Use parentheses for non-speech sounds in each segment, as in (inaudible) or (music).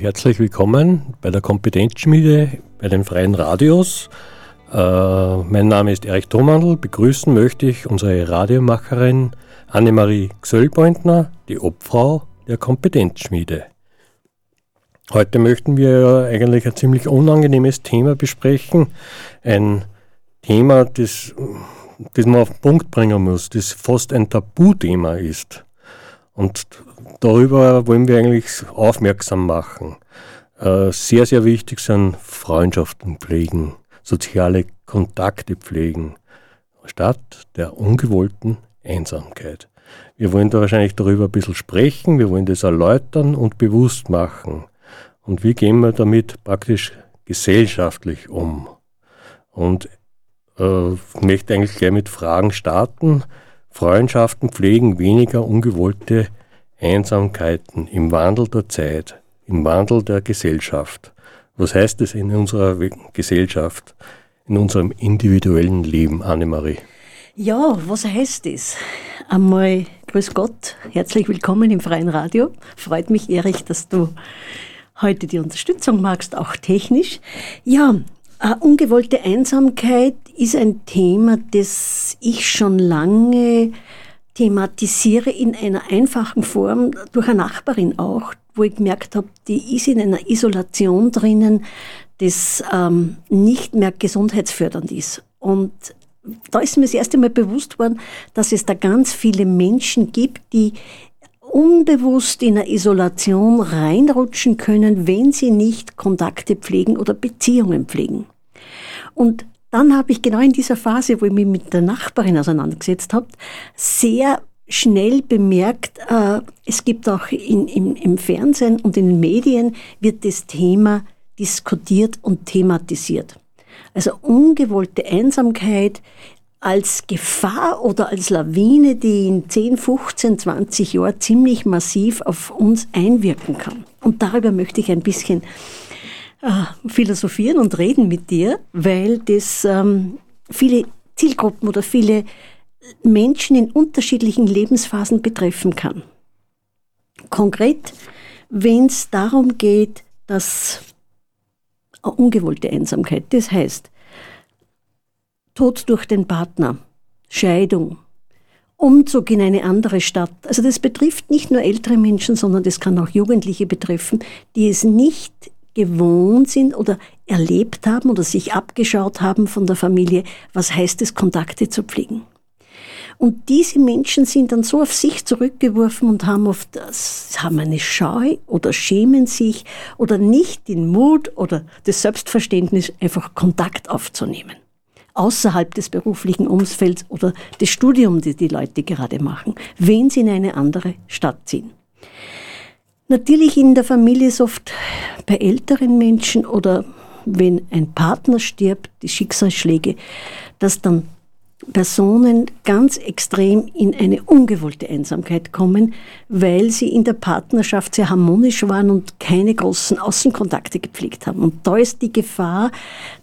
Herzlich willkommen bei der Kompetenzschmiede bei den Freien Radios. Äh, mein Name ist Erich Thomandl. Begrüßen möchte ich unsere Radiomacherin Annemarie Gsöllbeutner, die Obfrau der Kompetenzschmiede. Heute möchten wir eigentlich ein ziemlich unangenehmes Thema besprechen. Ein Thema, das, das man auf den Punkt bringen muss, das fast ein Tabuthema ist. Und darüber wollen wir eigentlich aufmerksam machen. Äh, sehr, sehr wichtig sind Freundschaften pflegen, soziale Kontakte pflegen, statt der ungewollten Einsamkeit. Wir wollen da wahrscheinlich darüber ein bisschen sprechen, wir wollen das erläutern und bewusst machen. Und wie gehen wir damit praktisch gesellschaftlich um? Und äh, möchte eigentlich gleich mit Fragen starten. Freundschaften pflegen weniger ungewollte Einsamkeiten im Wandel der Zeit, im Wandel der Gesellschaft. Was heißt es in unserer Gesellschaft, in unserem individuellen Leben, Annemarie? Ja, was heißt es? Einmal grüß Gott, herzlich willkommen im Freien Radio. Freut mich, Erich, dass du heute die Unterstützung magst, auch technisch. Ja, äh, ungewollte Einsamkeit ist ein Thema, das ich schon lange thematisiere in einer einfachen Form durch eine Nachbarin auch, wo ich gemerkt habe, die ist in einer Isolation drinnen, das ähm, nicht mehr gesundheitsfördernd ist. Und da ist mir das erste Mal bewusst worden, dass es da ganz viele Menschen gibt, die unbewusst in eine Isolation reinrutschen können, wenn sie nicht Kontakte pflegen oder Beziehungen pflegen. Und dann habe ich genau in dieser Phase, wo ich mich mit der Nachbarin auseinandergesetzt habe, sehr schnell bemerkt, äh, es gibt auch in, im, im Fernsehen und in den Medien wird das Thema diskutiert und thematisiert. Also ungewollte Einsamkeit als Gefahr oder als Lawine, die in 10, 15, 20 Jahren ziemlich massiv auf uns einwirken kann. Und darüber möchte ich ein bisschen philosophieren und reden mit dir, weil das ähm, viele Zielgruppen oder viele Menschen in unterschiedlichen Lebensphasen betreffen kann. Konkret, wenn es darum geht, dass ungewollte Einsamkeit, das heißt Tod durch den Partner, Scheidung, Umzug in eine andere Stadt. Also das betrifft nicht nur ältere Menschen, sondern das kann auch Jugendliche betreffen, die es nicht gewohnt sind oder erlebt haben oder sich abgeschaut haben von der Familie, was heißt es, Kontakte zu pflegen. Und diese Menschen sind dann so auf sich zurückgeworfen und haben oft haben eine Scheu oder schämen sich oder nicht den Mut oder das Selbstverständnis, einfach Kontakt aufzunehmen. Außerhalb des beruflichen Umfelds oder des Studiums, das die Leute gerade machen, wenn sie in eine andere Stadt ziehen. Natürlich in der Familie ist oft bei älteren Menschen oder wenn ein Partner stirbt, die Schicksalsschläge, dass dann Personen ganz extrem in eine ungewollte Einsamkeit kommen, weil sie in der Partnerschaft sehr harmonisch waren und keine großen Außenkontakte gepflegt haben. Und da ist die Gefahr,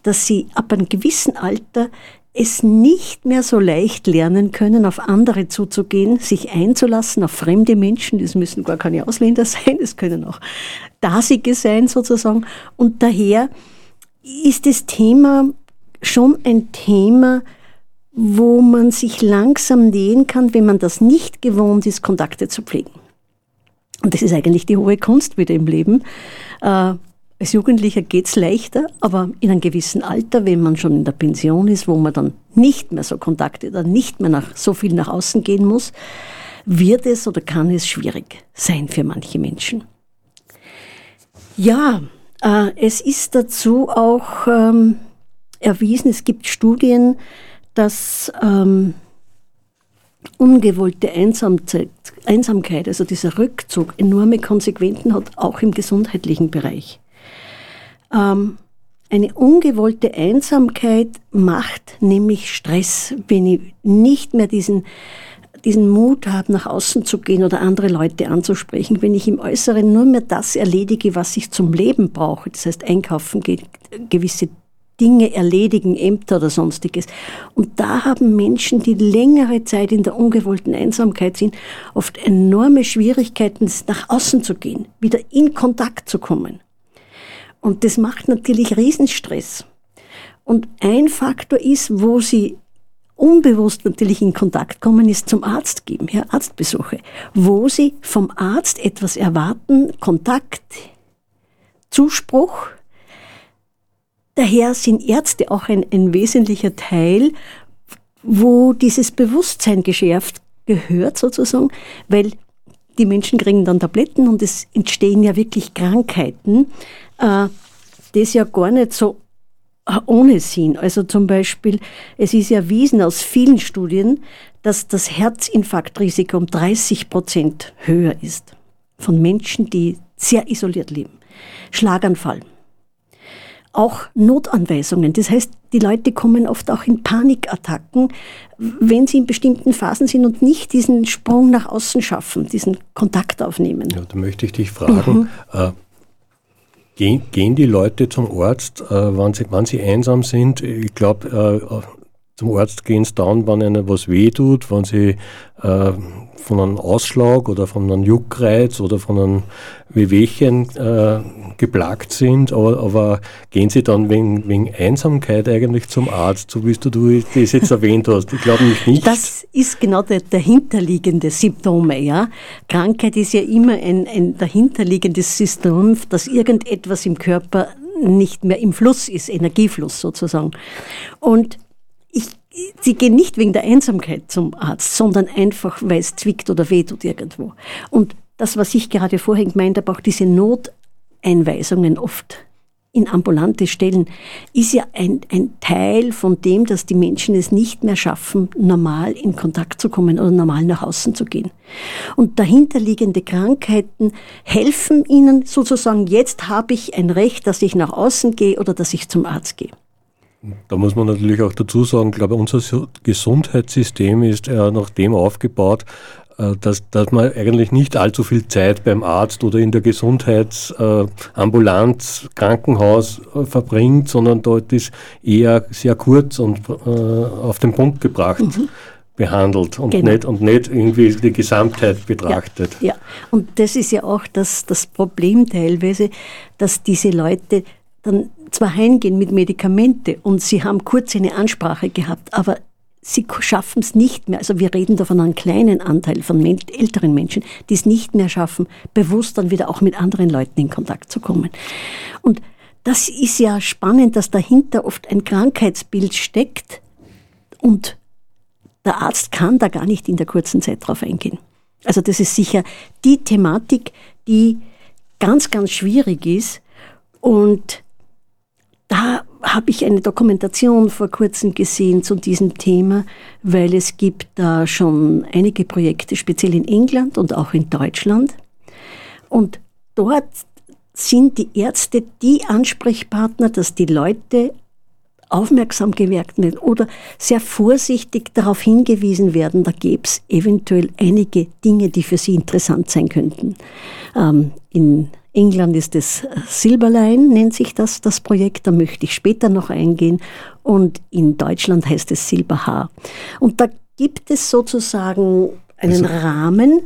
dass sie ab einem gewissen Alter es nicht mehr so leicht lernen können, auf andere zuzugehen, sich einzulassen auf fremde Menschen. Das müssen gar keine Ausländer (laughs) sein, es können auch Dasige sein sozusagen. Und daher ist das Thema schon ein Thema, wo man sich langsam nähen kann, wenn man das nicht gewohnt ist, Kontakte zu pflegen. Und das ist eigentlich die hohe Kunst wieder im Leben. Äh, als Jugendlicher geht's leichter, aber in einem gewissen Alter, wenn man schon in der Pension ist, wo man dann nicht mehr so Kontakte oder nicht mehr nach, so viel nach außen gehen muss, wird es oder kann es schwierig sein für manche Menschen. Ja, äh, es ist dazu auch ähm, erwiesen, es gibt Studien, dass ähm, ungewollte Einsamkeit, also dieser Rückzug, enorme Konsequenzen hat, auch im gesundheitlichen Bereich. Ähm, eine ungewollte Einsamkeit macht nämlich Stress, wenn ich nicht mehr diesen, diesen Mut habe, nach außen zu gehen oder andere Leute anzusprechen, wenn ich im Äußeren nur mehr das erledige, was ich zum Leben brauche, das heißt einkaufen gewisse Dinge erledigen, Ämter oder sonstiges. Und da haben Menschen, die längere Zeit in der ungewollten Einsamkeit sind, oft enorme Schwierigkeiten, nach außen zu gehen, wieder in Kontakt zu kommen. Und das macht natürlich Riesenstress. Und ein Faktor ist, wo sie unbewusst natürlich in Kontakt kommen, ist zum Arzt geben, ja, Arztbesuche, wo sie vom Arzt etwas erwarten, Kontakt, Zuspruch, Daher sind Ärzte auch ein, ein wesentlicher Teil, wo dieses Bewusstsein geschärft gehört sozusagen, weil die Menschen kriegen dann Tabletten und es entstehen ja wirklich Krankheiten, äh, das ja gar nicht so äh, ohne Sinn. Also zum Beispiel, es ist erwiesen aus vielen Studien, dass das Herzinfarktrisiko um 30 Prozent höher ist von Menschen, die sehr isoliert leben. Schlaganfall, auch Notanweisungen. Das heißt, die Leute kommen oft auch in Panikattacken, wenn sie in bestimmten Phasen sind und nicht diesen Sprung nach außen schaffen, diesen Kontakt aufnehmen. Ja, da möchte ich dich fragen, mhm. äh, gehen, gehen, die Leute zum Arzt, äh, wenn, sie, wenn sie einsam sind? Ich glaube, äh, zum Arzt gehen sie dann, wenn ihnen was wehtut, wenn sie äh, von einem Ausschlag oder von einem Juckreiz oder von einem Wehwehchen äh, geplagt sind, aber, aber, gehen sie dann wegen, wegen, Einsamkeit eigentlich zum Arzt, so wie du, du das jetzt erwähnt hast? Ich glaube nicht. Das ist genau der dahinterliegende Symptome. Ja? Krankheit ist ja immer ein, ein dahinterliegendes System, dass irgendetwas im Körper nicht mehr im Fluss ist, Energiefluss sozusagen. Und ich, sie gehen nicht wegen der Einsamkeit zum Arzt, sondern einfach, weil es zwickt oder wehtut irgendwo. Und das, was ich gerade vorhin gemeint habe, auch diese Noteinweisungen oft in ambulante Stellen, ist ja ein, ein Teil von dem, dass die Menschen es nicht mehr schaffen, normal in Kontakt zu kommen oder normal nach außen zu gehen. Und dahinterliegende Krankheiten helfen ihnen sozusagen, jetzt habe ich ein Recht, dass ich nach außen gehe oder dass ich zum Arzt gehe. Da muss man natürlich auch dazu sagen, ich glaube, unser Gesundheitssystem ist ja nach dem aufgebaut, äh, dass, dass man eigentlich nicht allzu viel Zeit beim Arzt oder in der Gesundheitsambulanz, Krankenhaus äh, verbringt, sondern dort ist eher sehr kurz und äh, auf den Punkt gebracht. Mhm behandelt und, genau. nicht, und nicht irgendwie die Gesamtheit betrachtet. Ja, ja, und das ist ja auch das, das Problem teilweise, dass diese Leute dann zwar heimgehen mit Medikamente und sie haben kurz eine Ansprache gehabt, aber sie schaffen es nicht mehr. Also wir reden da von einem kleinen Anteil von älteren Menschen, die es nicht mehr schaffen, bewusst dann wieder auch mit anderen Leuten in Kontakt zu kommen. Und das ist ja spannend, dass dahinter oft ein Krankheitsbild steckt und der Arzt kann da gar nicht in der kurzen Zeit drauf eingehen. Also das ist sicher die Thematik, die ganz, ganz schwierig ist und da habe ich eine Dokumentation vor kurzem gesehen zu diesem Thema, weil es gibt da schon einige Projekte, speziell in England und auch in Deutschland. Und dort sind die Ärzte die Ansprechpartner, dass die Leute aufmerksam gewirkt werden oder sehr vorsichtig darauf hingewiesen werden, da gäbe es eventuell einige Dinge, die für sie interessant sein könnten. Ähm, in England ist es Silberlein, nennt sich das, das Projekt, da möchte ich später noch eingehen. Und in Deutschland heißt es Silberhaar. Und da gibt es sozusagen einen also, Rahmen,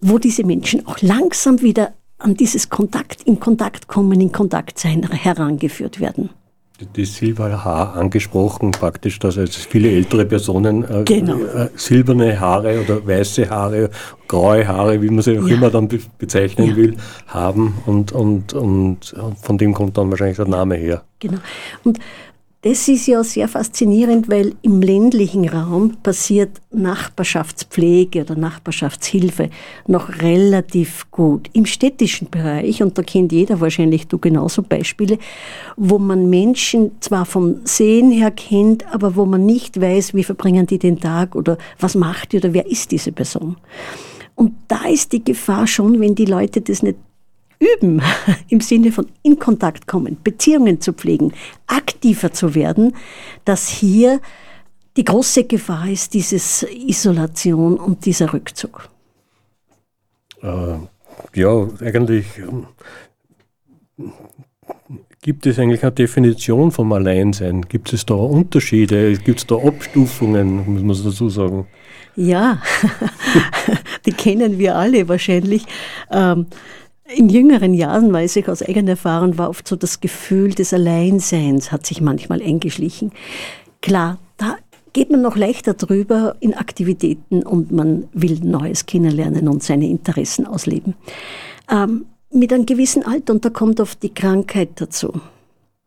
wo diese Menschen auch langsam wieder an dieses Kontakt, in Kontakt kommen, in Kontakt sein, herangeführt werden die Silberhaar angesprochen, praktisch, dass jetzt viele ältere Personen äh, genau. äh, silberne Haare oder weiße Haare, graue Haare, wie man sie auch ja. immer dann be bezeichnen ja. will, haben und, und, und von dem kommt dann wahrscheinlich der Name her. Genau. Und das ist ja sehr faszinierend, weil im ländlichen Raum passiert Nachbarschaftspflege oder Nachbarschaftshilfe noch relativ gut. Im städtischen Bereich, und da kennt jeder wahrscheinlich du genauso Beispiele, wo man Menschen zwar vom Sehen her kennt, aber wo man nicht weiß, wie verbringen die den Tag oder was macht die oder wer ist diese Person. Und da ist die Gefahr schon, wenn die Leute das nicht üben, (laughs) im Sinne von in Kontakt kommen, Beziehungen zu pflegen, aktiver zu werden, dass hier die große Gefahr ist, dieses Isolation und dieser Rückzug. Äh, ja, eigentlich ähm, gibt es eigentlich eine Definition vom Alleinsein? Gibt es da Unterschiede? Gibt es da Abstufungen, muss man dazu sagen? Ja, (laughs) die kennen wir alle wahrscheinlich. Ähm, in jüngeren Jahren, weiß ich aus eigener Erfahrung, war oft so das Gefühl des Alleinseins hat sich manchmal eingeschlichen. Klar, da geht man noch leichter drüber in Aktivitäten und man will Neues kennenlernen und seine Interessen ausleben. Ähm, mit einem gewissen Alter, und da kommt oft die Krankheit dazu,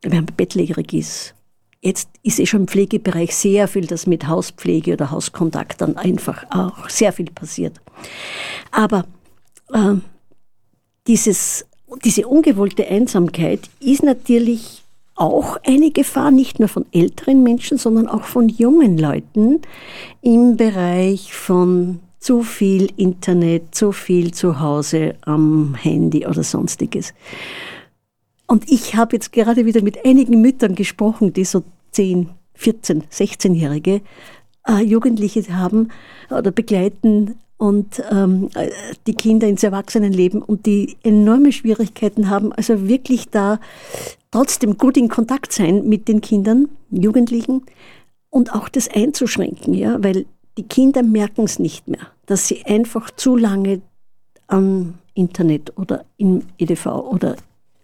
wenn man bettlägerig ist. Jetzt ist eh schon im Pflegebereich sehr viel, das mit Hauspflege oder Hauskontakt dann einfach auch sehr viel passiert. Aber äh, dieses, diese ungewollte Einsamkeit ist natürlich auch eine Gefahr, nicht nur von älteren Menschen, sondern auch von jungen Leuten im Bereich von zu viel Internet, zu viel zu Hause am Handy oder sonstiges. Und ich habe jetzt gerade wieder mit einigen Müttern gesprochen, die so 10, 14, 16-Jährige äh, Jugendliche haben oder begleiten und ähm, die Kinder ins Erwachsenenleben und die enorme Schwierigkeiten haben, also wirklich da trotzdem gut in Kontakt sein mit den Kindern, Jugendlichen und auch das einzuschränken, ja, weil die Kinder merken es nicht mehr, dass sie einfach zu lange am Internet oder im EDV oder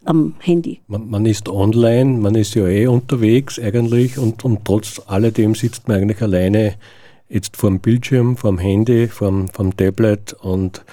am Handy. Man, man, ist online, man ist ja eh unterwegs eigentlich und, und trotz alledem sitzt man eigentlich alleine jetzt vor dem Bildschirm, vor dem Handy, vor dem Tablet und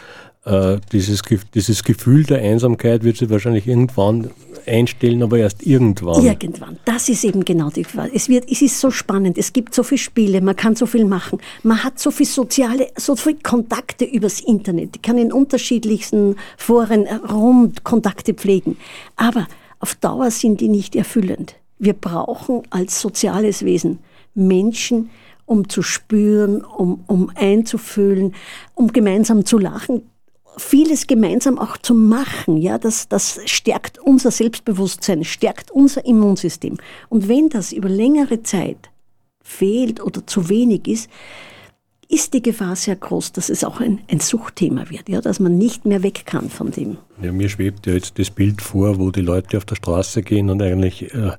äh, dieses, dieses Gefühl der Einsamkeit wird sich wahrscheinlich irgendwann einstellen, aber erst irgendwann. Irgendwann. Das ist eben genau die Frage. Es, wird, es ist so spannend. Es gibt so viele Spiele, man kann so viel machen. Man hat so viele soziale, so viele Kontakte übers Internet. Ich kann in unterschiedlichsten Foren rund Kontakte pflegen. Aber auf Dauer sind die nicht erfüllend. Wir brauchen als soziales Wesen Menschen, um zu spüren, um, um einzufühlen, um gemeinsam zu lachen, vieles gemeinsam auch zu machen. Ja, das, das stärkt unser Selbstbewusstsein, stärkt unser Immunsystem. Und wenn das über längere Zeit fehlt oder zu wenig ist, ist die Gefahr sehr groß, dass es auch ein, ein Suchtthema wird, ja, dass man nicht mehr weg kann von dem. Ja, mir schwebt ja jetzt das Bild vor, wo die Leute auf der Straße gehen und eigentlich äh,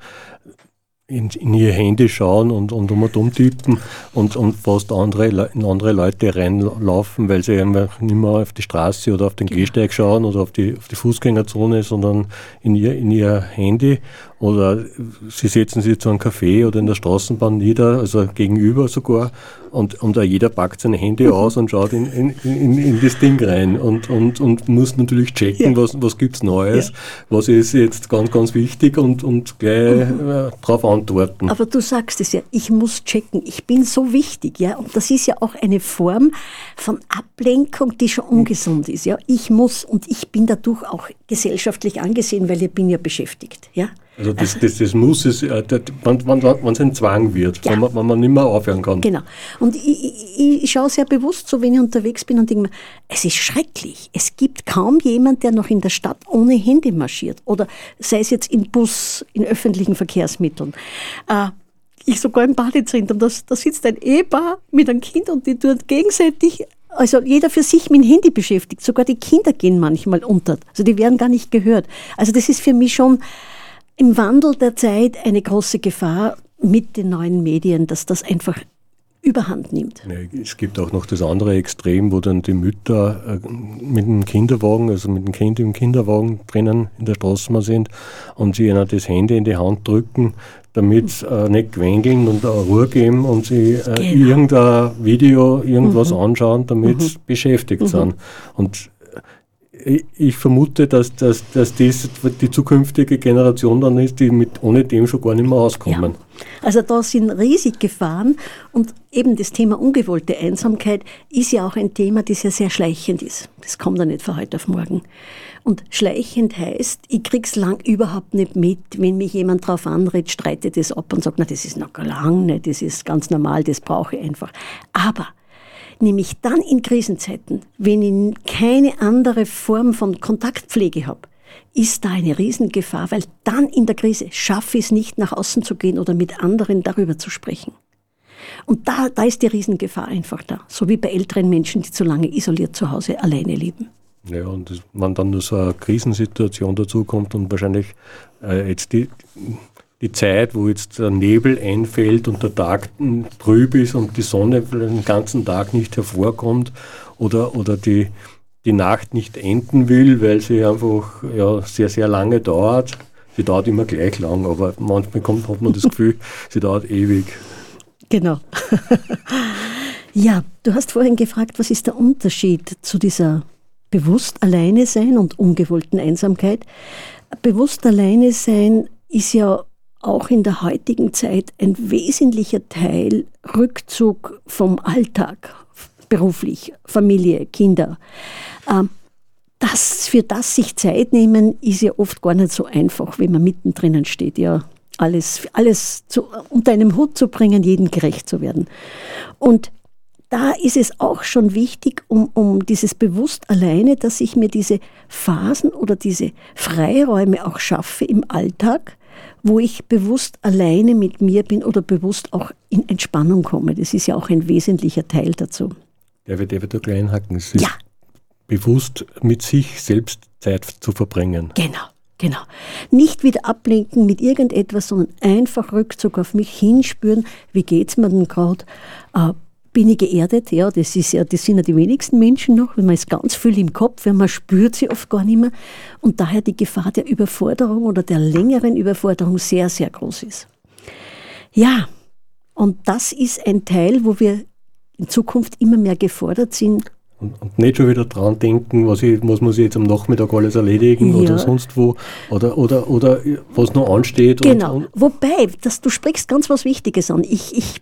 in, in, ihr Handy schauen und, und um und um tippen und, und fast andere, in andere Leute reinlaufen, weil sie einfach nicht mehr auf die Straße oder auf den Gehsteig schauen oder auf die, auf die Fußgängerzone, sondern in ihr, in ihr Handy oder sie setzen sich zu einem Café oder in der Straßenbahn nieder, also gegenüber sogar, und, und jeder packt sein Handy (laughs) aus und schaut in, in, in, in, das Ding rein und, und, und muss natürlich checken, ja. was, was gibt's Neues, ja. was ist jetzt ganz, ganz wichtig und, und gleich mhm. äh, darauf antworten. Aber du sagst es ja, ich muss checken, ich bin so wichtig, ja, und das ist ja auch eine Form von Ablenkung, die schon ungesund ist, ja. Ich muss und ich bin dadurch auch gesellschaftlich angesehen, weil ich bin ja beschäftigt, ja. Also das, das, das muss es, äh, wenn, wenn, wenn es ein Zwang wird, ja. wenn, man, wenn man nicht mehr aufhören kann. Genau. Und ich, ich, ich schaue sehr bewusst so, wenn ich unterwegs bin und denke mir, es ist schrecklich. Es gibt kaum jemand, der noch in der Stadt ohne Handy marschiert. Oder sei es jetzt im Bus, in öffentlichen Verkehrsmitteln. Äh, ich sogar im Badezentrum, da, da sitzt ein Ehepaar mit einem Kind und die tun gegenseitig also jeder für sich mit dem Handy beschäftigt. Sogar die Kinder gehen manchmal unter. Also die werden gar nicht gehört. Also das ist für mich schon im Wandel der Zeit eine große Gefahr mit den neuen Medien, dass das einfach überhand nimmt. Es gibt auch noch das andere Extrem, wo dann die Mütter äh, mit dem Kinderwagen, also mit dem Kind im Kinderwagen drinnen in der Straßenbahn sind und sie ihnen das Handy in die Hand drücken, damit äh, nicht quengeln und Ruhe geben und sie äh, genau. irgendein Video, irgendwas mhm. anschauen, damit sie mhm. beschäftigt mhm. sind. Und ich vermute, dass, dass, dass das die zukünftige Generation dann ist, die mit ohne dem schon gar nicht mehr auskommen. Ja. Also da sind riesig Gefahren und eben das Thema ungewollte Einsamkeit ist ja auch ein Thema, das ja sehr schleichend ist. Das kommt ja nicht von heute auf morgen. Und schleichend heißt, ich krieg's lang überhaupt nicht mit, wenn mich jemand drauf anredet, streitet das ab und sagt, na, das ist noch lang nicht, das ist ganz normal, das brauche ich einfach. Aber nämlich dann in Krisenzeiten, wenn ich keine andere Form von Kontaktpflege habe, ist da eine Riesengefahr, weil dann in der Krise schaffe ich es nicht, nach außen zu gehen oder mit anderen darüber zu sprechen. Und da, da ist die Riesengefahr einfach da, so wie bei älteren Menschen, die zu lange isoliert zu Hause alleine leben. Ja, und wenn dann nur so eine Krisensituation dazukommt und wahrscheinlich äh, jetzt die, die Zeit, wo jetzt der Nebel einfällt und der Tag trüb ist und die Sonne den ganzen Tag nicht hervorkommt oder, oder die, die Nacht nicht enden will, weil sie einfach ja, sehr, sehr lange dauert. Sie dauert immer gleich lang, aber manchmal kommt, hat man das (laughs) Gefühl, sie dauert ewig. Genau. (laughs) ja, du hast vorhin gefragt, was ist der Unterschied zu dieser bewusst alleine sein und ungewollten Einsamkeit. Bewusst alleine sein ist ja auch in der heutigen Zeit ein wesentlicher Teil Rückzug vom Alltag, beruflich, Familie, Kinder. Ähm, das, für das sich Zeit nehmen, ist ja oft gar nicht so einfach, wenn man mittendrin steht. Ja, alles, alles zu, unter einem Hut zu bringen, jedem gerecht zu werden. Und da ist es auch schon wichtig, um, um dieses bewusst alleine, dass ich mir diese Phasen oder diese Freiräume auch schaffe im Alltag, wo ich bewusst alleine mit mir bin oder bewusst auch in Entspannung komme. Das ist ja auch ein wesentlicher Teil dazu. Der wird, der wird da klein hacken. ja. Bewusst mit sich selbst Zeit zu verbringen. Genau. Genau. Nicht wieder ablenken mit irgendetwas, sondern einfach Rückzug auf mich hinspüren. Wie geht's mir denn gerade? Bin ich geerdet? Ja, das, ist ja, das sind ja die wenigsten Menschen noch, weil man ist ganz viel im Kopf, weil man spürt sie oft gar nicht mehr. Und daher die Gefahr der Überforderung oder der längeren Überforderung sehr, sehr groß ist. Ja, und das ist ein Teil, wo wir in Zukunft immer mehr gefordert sind, und, und, nicht schon wieder dran denken, was, ich, was muss ich jetzt am Nachmittag alles erledigen ja. oder sonst wo oder, oder, oder was noch ansteht. Genau. Und, und Wobei, dass du sprichst ganz was Wichtiges an. Ich, ich,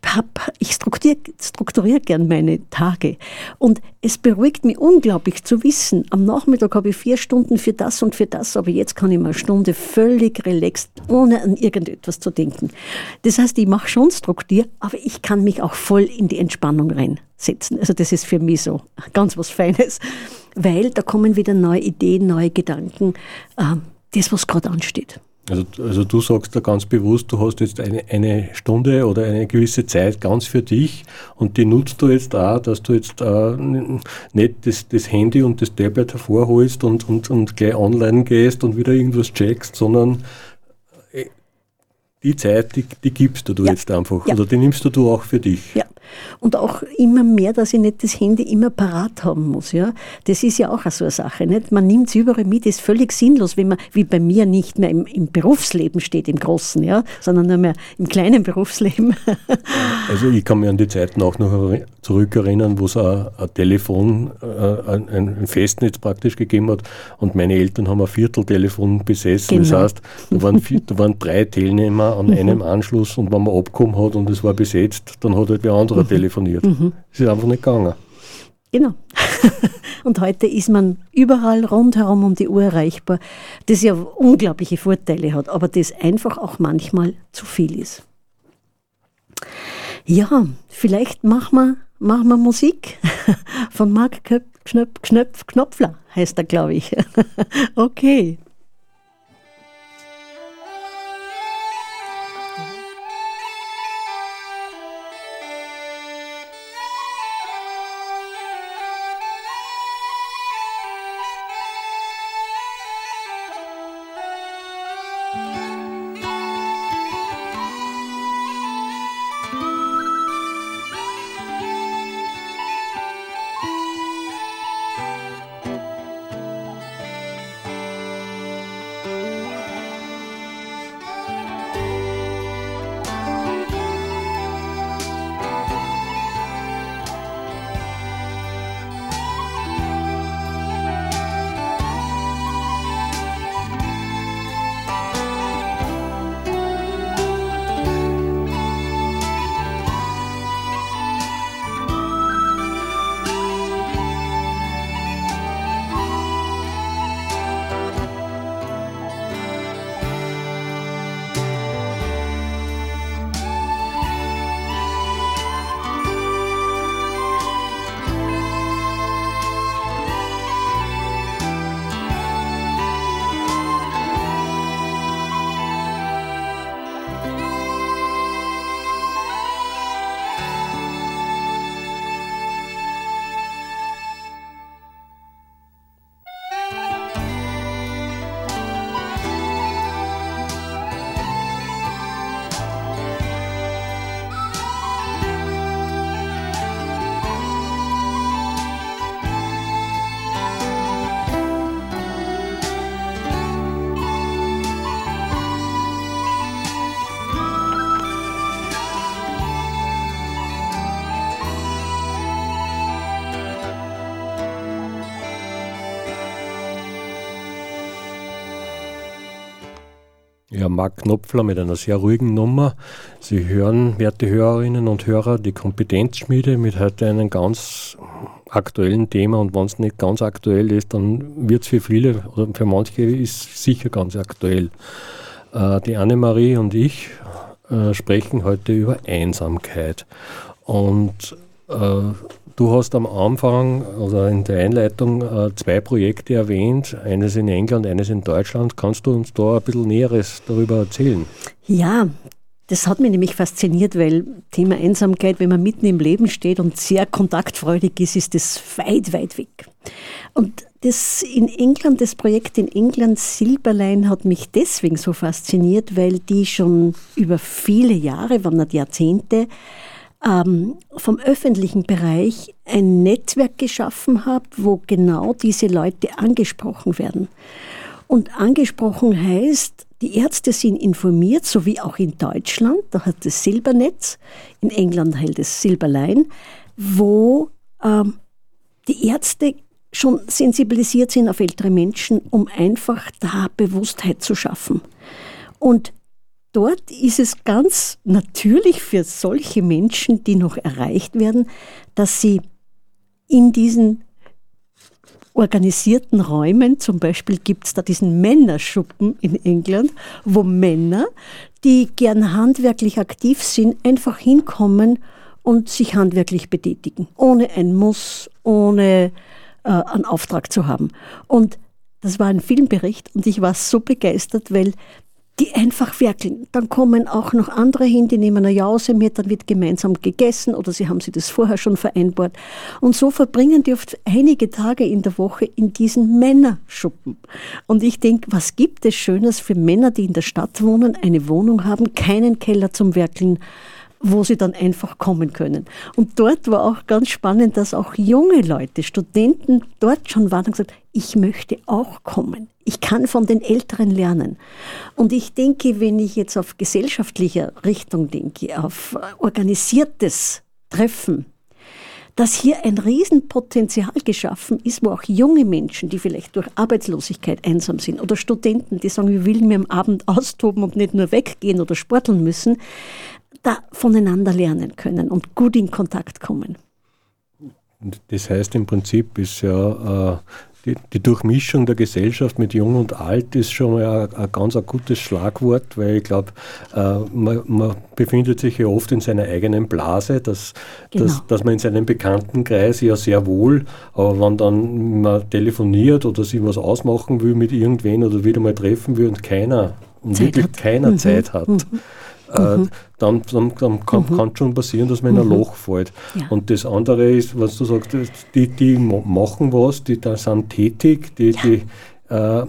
ich strukturiere strukturier gern meine Tage und es beruhigt mich unglaublich zu wissen, am Nachmittag habe ich vier Stunden für das und für das, aber jetzt kann ich mal eine Stunde völlig relaxed, ohne an irgendetwas zu denken. Das heißt, ich mache schon Struktur, aber ich kann mich auch voll in die Entspannung rein setzen. Also das ist für mich so ganz was Feines, weil da kommen wieder neue Ideen, neue Gedanken, äh, das, was gerade ansteht. Also, also du sagst da ganz bewusst, du hast jetzt eine, eine Stunde oder eine gewisse Zeit ganz für dich und die nutzt du jetzt auch, dass du jetzt äh, nicht das, das Handy und das Tablet hervorholst und, und, und gleich online gehst und wieder irgendwas checkst, sondern die Zeit, die, die gibst du, du ja. jetzt einfach. Ja. Oder die nimmst du, du auch für dich. Ja. Und auch immer mehr, dass ich nicht das Handy immer parat haben muss. Ja? Das ist ja auch so eine Sache. Nicht? Man nimmt es überall mit, ist völlig sinnlos, wenn man, wie bei mir, nicht mehr im, im Berufsleben steht, im Großen, ja? sondern nur mehr im kleinen Berufsleben. also ich kann mich an die Zeiten auch noch zurückerinnern, wo es ein, ein Telefon, äh, ein, ein, Festnetz praktisch gegeben hat und meine Eltern haben ein Vierteltelefon besessen. Genau. Das heißt, da waren, vier, da waren drei Teilnehmer an mhm. einem Anschluss und wenn man abgekommen hat und es war besetzt, dann hat halt wer andere extra telefoniert. Mhm. Es ist einfach nicht gegangen. Genau. (laughs) und heute ist man überall rundherum um die Uhr erreichbar, das ja unglaubliche Vorteile hat, aber das einfach auch manchmal zu viel ist. Ja, vielleicht machen wir, machen wir Musik (laughs) von Marc Knöpf, Knöpf, Knopfler, heißt er, glaube ich. (laughs) okay. Ja, Marc Knopfler mit einer sehr ruhigen Nummer. Sie hören, werte Hörerinnen und Hörer, die Kompetenzschmiede mit heute einem ganz aktuellen Thema und wenn es nicht ganz aktuell ist, dann wird es für viele oder für manche ist sicher ganz aktuell. Äh, die Annemarie und ich äh, sprechen heute über Einsamkeit. Und äh, Du hast am Anfang oder in der Einleitung äh, zwei Projekte erwähnt, eines in England, eines in Deutschland. Kannst du uns da ein bisschen Näheres darüber erzählen? Ja, das hat mich nämlich fasziniert, weil Thema Einsamkeit, wenn man mitten im Leben steht und sehr kontaktfreudig ist, ist das weit, weit weg. Und das in England, das Projekt in England Silberlein hat mich deswegen so fasziniert, weil die schon über viele Jahre, waren nicht Jahrzehnte, ähm, vom öffentlichen Bereich ein Netzwerk geschaffen habt, wo genau diese Leute angesprochen werden. Und angesprochen heißt, die Ärzte sind informiert, so wie auch in Deutschland, da hat das Silbernetz, in England hält es Silberlein, wo ähm, die Ärzte schon sensibilisiert sind auf ältere Menschen, um einfach da Bewusstheit zu schaffen. Und dort ist es ganz natürlich für solche Menschen, die noch erreicht werden, dass sie in diesen organisierten Räumen, zum Beispiel gibt es da diesen Männerschuppen in England, wo Männer, die gern handwerklich aktiv sind, einfach hinkommen und sich handwerklich betätigen, ohne ein Muss, ohne äh, einen Auftrag zu haben. Und das war ein Filmbericht und ich war so begeistert, weil die einfach werkeln. Dann kommen auch noch andere hin, die nehmen eine Jause mit, dann wird gemeinsam gegessen oder sie haben sie das vorher schon vereinbart. Und so verbringen die oft einige Tage in der Woche in diesen Männerschuppen. Und ich denke, was gibt es Schönes für Männer, die in der Stadt wohnen, eine Wohnung haben, keinen Keller zum Werkeln, wo sie dann einfach kommen können. Und dort war auch ganz spannend, dass auch junge Leute, Studenten dort schon waren und gesagt, ich möchte auch kommen. Ich kann von den Älteren lernen. Und ich denke, wenn ich jetzt auf gesellschaftlicher Richtung denke, auf organisiertes Treffen, dass hier ein Riesenpotenzial geschaffen ist, wo auch junge Menschen, die vielleicht durch Arbeitslosigkeit einsam sind oder Studenten, die sagen, wir will mir am Abend (laughs) austoben und nicht nur weggehen oder sporteln müssen, da voneinander lernen können und gut in Kontakt kommen. Das heißt im Prinzip ist ja äh, die, die, Durchmischung der Gesellschaft mit Jung und Alt ist schon mal ein, ein ganz ein gutes Schlagwort, weil ich glaube, äh, man, man, befindet sich ja oft in seiner eigenen Blase, dass, genau. dass, dass man in seinem Bekanntenkreis ja sehr wohl, aber wenn dann man telefoniert oder sich was ausmachen will mit irgendwen oder wieder mal treffen will und keiner, und wirklich hat. keiner mhm. Zeit hat. Mhm äh, mhm. dann, dann, dann kann es mhm. schon passieren, dass man in ein mhm. Loch fällt. Ja. Und das andere ist, was du sagst, die, die machen was, die da sind tätig, die, ja. die äh,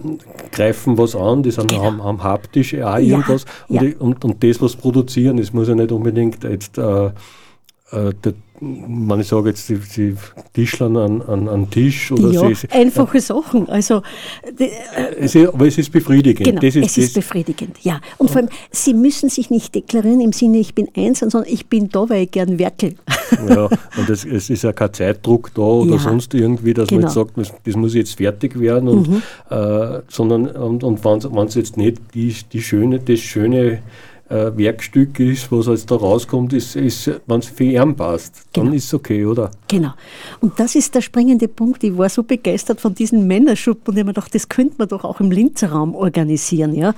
greifen was an, die sind, genau. haben, haben haptisch auch irgendwas. Und, die, und, und, das, was produzieren, das muss ja nicht unbedingt jetzt äh, äh der ich sage jetzt, die, die Tischlern an, an, an Tisch oder ja, sie, einfache äh, Sachen. Also, die, äh, es ist, aber es ist befriedigend. Genau, ist, es ist befriedigend, ja. Und vor allem, Sie müssen sich nicht deklarieren im Sinne, ich bin einsam, sondern ich bin da, weil ich gern werkel. Ja, und es, es ist ja kein Zeitdruck da oder ja, sonst irgendwie, dass genau. man jetzt sagt, das, das, muss jetzt fertig werden, und, mhm. äh, sondern und, und wenn es jetzt nicht die, die schöne, das schöne äh, Werkstück ist, was jetzt da rauskommt, ist, ist wenn es für ihn passt, dann genau. ist es okay, oder? Genau. Und das ist der springende Punkt. Ich war so begeistert von diesen Männerschuppen und ich habe mir gedacht, das könnte man doch auch im Linzer Raum organisieren, ja.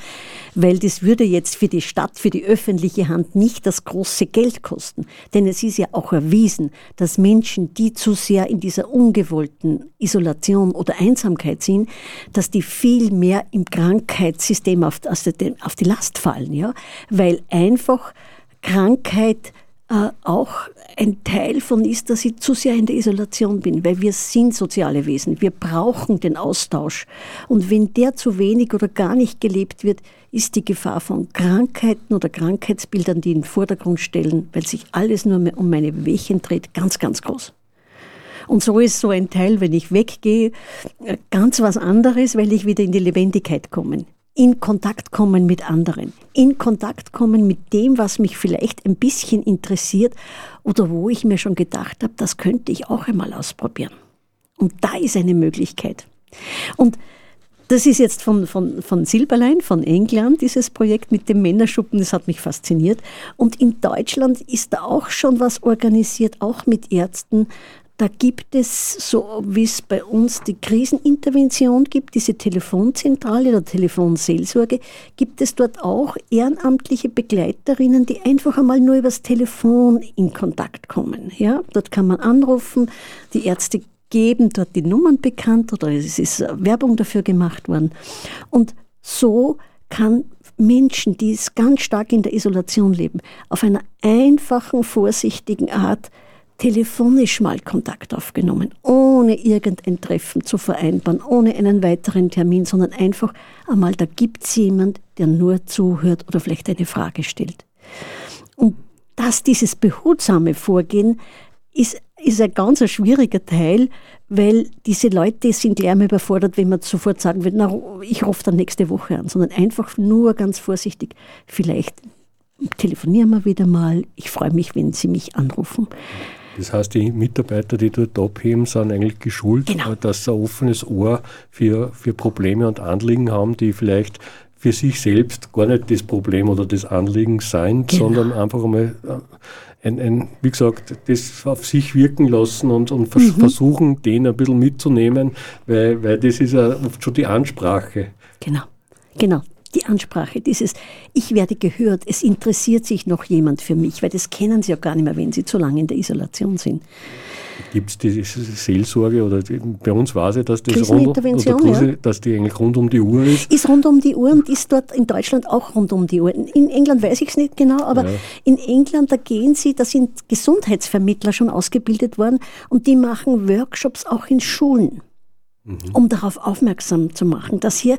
Weil das würde jetzt für die Stadt, für die öffentliche Hand nicht das große Geld kosten. Denn es ist ja auch erwiesen, dass Menschen, die zu sehr in dieser ungewollten Isolation oder Einsamkeit sind, dass die viel mehr im Krankheitssystem auf, auf die Last fallen, ja weil einfach Krankheit äh, auch ein Teil von ist, dass ich zu sehr in der Isolation bin, weil wir sind soziale Wesen, wir brauchen den Austausch. Und wenn der zu wenig oder gar nicht gelebt wird, ist die Gefahr von Krankheiten oder Krankheitsbildern, die in den Vordergrund stellen, weil sich alles nur um meine Wehchen dreht, ganz, ganz groß. Und so ist so ein Teil, wenn ich weggehe, äh, ganz was anderes, weil ich wieder in die Lebendigkeit komme in Kontakt kommen mit anderen, in Kontakt kommen mit dem, was mich vielleicht ein bisschen interessiert oder wo ich mir schon gedacht habe, das könnte ich auch einmal ausprobieren. Und da ist eine Möglichkeit. Und Das ist jetzt von, von, von Silberlein, von England, dieses Projekt mit dem Männerschuppen, das hat mich fasziniert. Und in Deutschland ist da auch schon was organisiert, auch mit Ärzten, da gibt es, so wie es bei uns die Krisenintervention gibt, diese Telefonzentrale oder Telefonseelsorge, gibt es dort auch ehrenamtliche Begleiterinnen, die einfach einmal nur übers Telefon in Kontakt kommen. Ja, dort kann man anrufen, die Ärzte geben dort die Nummern bekannt oder es ist Werbung dafür gemacht worden. Und so kann Menschen, die ganz stark in der Isolation leben, auf einer einfachen, vorsichtigen Art telefonisch mal Kontakt aufgenommen, ohne irgendein Treffen zu vereinbaren, ohne einen weiteren Termin, sondern einfach einmal, da gibt es jemand, der nur zuhört oder vielleicht eine Frage stellt. Und dass dieses behutsame Vorgehen ist, ist ein ganz schwieriger Teil, weil diese Leute sind lärm überfordert, wenn man sofort sagen würde, na, ich rufe dann nächste Woche an, sondern einfach nur ganz vorsichtig, vielleicht telefonieren wir wieder mal, ich freue mich, wenn Sie mich anrufen. Das heißt, die Mitarbeiter, die dort abheben, sind eigentlich geschult, genau. dass sie ein offenes Ohr für, für Probleme und Anliegen haben, die vielleicht für sich selbst gar nicht das Problem oder das Anliegen sein, genau. sondern einfach einmal äh, ein, ein, wie gesagt, das auf sich wirken lassen und, und mhm. versuchen, den ein bisschen mitzunehmen, weil, weil das ist ja oft schon die Ansprache. Genau, genau die Ansprache, dieses Ich werde gehört, es interessiert sich noch jemand für mich, weil das kennen sie ja gar nicht mehr, wenn sie zu lange in der Isolation sind. Gibt es die Seelsorge oder die, bei uns weiß ich, dass das rund, oder ja. dass die eigentlich rund um die Uhr ist? Ist rund um die Uhr und ist dort in Deutschland auch rund um die Uhr. In England weiß ich es nicht genau, aber ja. in England, da gehen sie, da sind Gesundheitsvermittler schon ausgebildet worden und die machen Workshops auch in Schulen mhm. um darauf aufmerksam zu machen, dass hier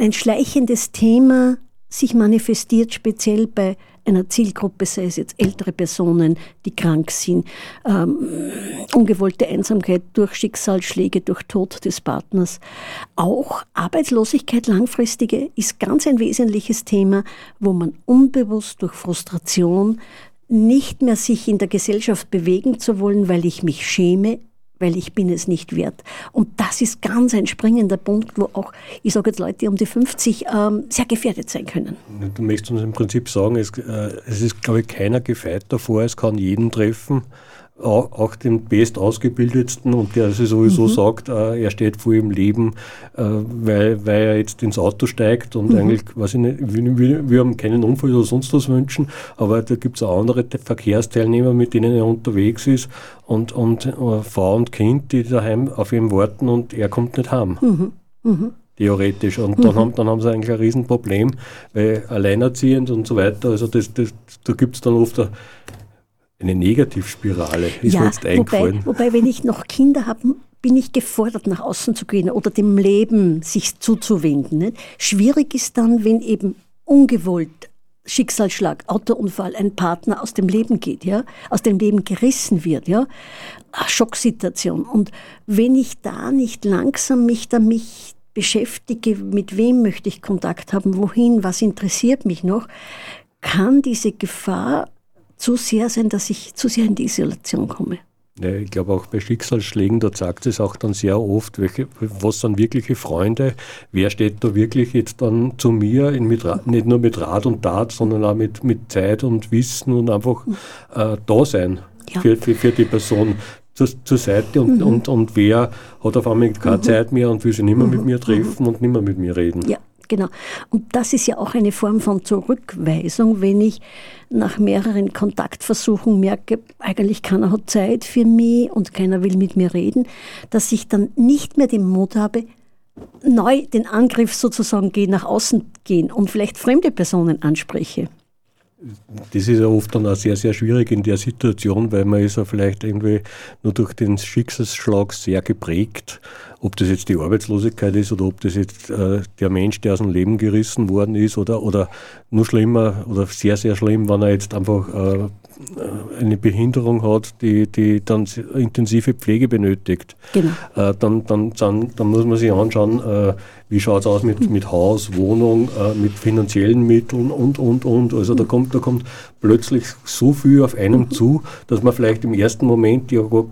ein schleichendes Thema sich manifestiert, speziell bei einer Zielgruppe, sei es jetzt ältere Personen, die krank sind, ähm, ungewollte Einsamkeit durch Schicksalsschläge, durch Tod des Partners. Auch Arbeitslosigkeit langfristige ist ganz ein wesentliches Thema, wo man unbewusst durch Frustration nicht mehr sich in der Gesellschaft bewegen zu wollen, weil ich mich schäme, weil ich bin es nicht wert. Und das ist ganz ein springender Punkt, wo auch, ich sage jetzt Leute um die 50 ähm, sehr gefährdet sein können. Du möchtest uns im Prinzip sagen, es, äh, es ist, glaube ich, keiner gefeit davor, es kann jeden treffen auch den best ausgebildetsten und der sowieso mhm. sagt, äh, er steht vor im Leben, äh, weil, weil er jetzt ins Auto steigt und mhm. eigentlich, weiß ich nicht, wir, wir, haben keinen Unfall oder sonst was wünschen, aber da gibt es auch andere Verkehrsteilnehmer, mit denen er unterwegs ist und, und äh, Frau und Kind, die daheim auf ihn warten und er kommt nicht heim. Mhm. mhm. Theoretisch. Und dann, mhm. haben, dann haben sie eigentlich ein Riesenproblem, weil alleinerziehend und so weiter, also das, das, da gibt es dann oft eine, eine Negativspirale ist ja, mir jetzt eingefallen. Wobei, wobei, wenn ich noch Kinder habe, bin ich gefordert, nach außen zu gehen oder dem Leben sich zuzuwenden. Nicht? Schwierig ist dann, wenn eben ungewollt Schicksalsschlag, Autounfall, ein Partner aus dem Leben geht, ja, aus dem Leben gerissen wird, ja, Schocksituation. Und wenn ich da nicht langsam mich damit beschäftige, mit wem möchte ich Kontakt haben, wohin, was interessiert mich noch, kann diese Gefahr zu sehr sein, dass ich zu sehr in die Isolation komme. Ja, ich glaube auch bei Schicksalsschlägen, da sagt es auch dann sehr oft, welche, was sind wirkliche Freunde, wer steht da wirklich jetzt dann zu mir, in, mit, nicht nur mit Rat und Tat, sondern auch mit, mit Zeit und Wissen und einfach äh, da sein ja. für, für, für die Person zur, zur Seite und, mhm. und, und wer hat auf einmal keine mhm. Zeit mehr und will sich nicht mehr mhm. mit mir treffen und nicht mehr mit mir reden. Ja, genau. Und das ist ja auch eine Form von Zurückweisung, wenn ich nach mehreren Kontaktversuchen merke, eigentlich keiner hat Zeit für mich und keiner will mit mir reden, dass ich dann nicht mehr den Mut habe, neu den Angriff sozusagen gehen, nach außen gehen und vielleicht fremde Personen anspreche. Das ist ja oft dann auch sehr, sehr schwierig in der Situation, weil man ist ja vielleicht irgendwie nur durch den Schicksalsschlag sehr geprägt ob das jetzt die Arbeitslosigkeit ist oder ob das jetzt äh, der Mensch, der aus dem Leben gerissen worden ist oder, oder nur schlimmer oder sehr, sehr schlimm, wenn er jetzt einfach äh, eine Behinderung hat, die, die dann intensive Pflege benötigt. Genau. Äh, dann, dann, dann, dann muss man sich anschauen, äh, wie schaut es aus mit, mit Haus, Wohnung, äh, mit finanziellen Mitteln und, und, und. Also da kommt, da kommt plötzlich so viel auf einem zu, dass man vielleicht im ersten Moment ja gar,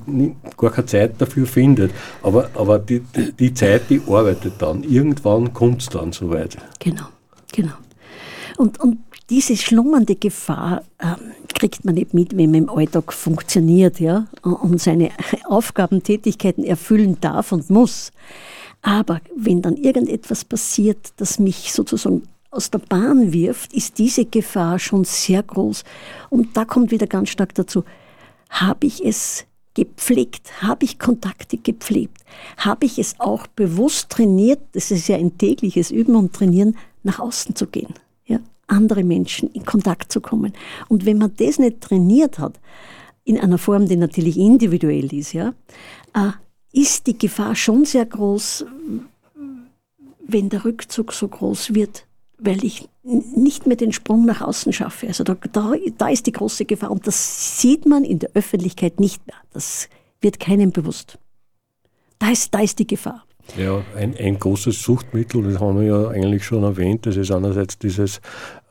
gar keine Zeit dafür findet. Aber, aber die, die, die Zeit, die arbeitet dann. Irgendwann kommt es dann soweit. Genau, genau. Und, und diese schlummernde Gefahr ähm, kriegt man nicht mit, wenn man im Alltag funktioniert ja, und seine (laughs) Aufgaben, Tätigkeiten erfüllen darf und muss. Aber wenn dann irgendetwas passiert, das mich sozusagen aus der Bahn wirft, ist diese Gefahr schon sehr groß. Und da kommt wieder ganz stark dazu, habe ich es gepflegt, habe ich Kontakte gepflegt, habe ich es auch bewusst trainiert, das ist ja ein tägliches Üben und Trainieren, nach außen zu gehen, andere Menschen in Kontakt zu kommen. Und wenn man das nicht trainiert hat, in einer Form, die natürlich individuell ist, ja, äh, ist die Gefahr schon sehr groß, wenn der Rückzug so groß wird, weil ich nicht mehr den Sprung nach außen schaffe. Also da, da, da ist die große Gefahr und das sieht man in der Öffentlichkeit nicht mehr. Das wird keinem bewusst. Da ist, da ist die Gefahr. Ja, ein, ein großes Suchtmittel, das haben wir ja eigentlich schon erwähnt, das ist einerseits dieses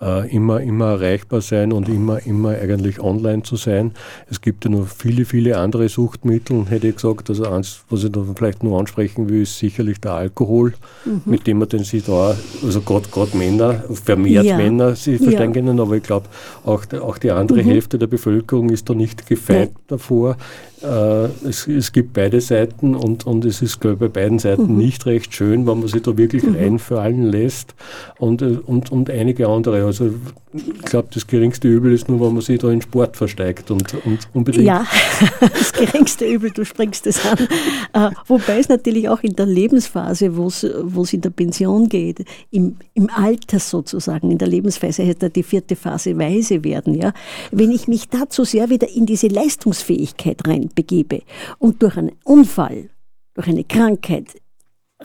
äh, immer, immer erreichbar sein und immer, immer eigentlich online zu sein. Es gibt ja noch viele, viele andere Suchtmittel, hätte ich gesagt. Also eins, was ich da vielleicht nur ansprechen will, ist sicherlich der Alkohol, mhm. mit dem man den sich da, also gerade Männer, vermehrt ja. Männer sich verstehen ja. können, aber ich glaube, auch, auch die andere mhm. Hälfte der Bevölkerung ist da nicht gefeit ja. davor. Äh, es, es, gibt beide Seiten und, und es ist, glaube ich, bei beiden Seiten mhm. nicht recht schön, wenn man sich da wirklich mhm. reinfallen lässt und, äh, und, und einige andere. Also ich glaube, das geringste Übel ist nur, wenn man sich da in Sport versteigt und, und unbedingt. Ja, (laughs) das geringste Übel, du springst es an. Uh, wobei es natürlich auch in der Lebensphase, wo es in der Pension geht, im, im Alter sozusagen, in der Lebensphase hätte die vierte Phase weise werden. Ja? Wenn ich mich dazu sehr wieder in diese Leistungsfähigkeit reinbegebe und durch einen Unfall, durch eine Krankheit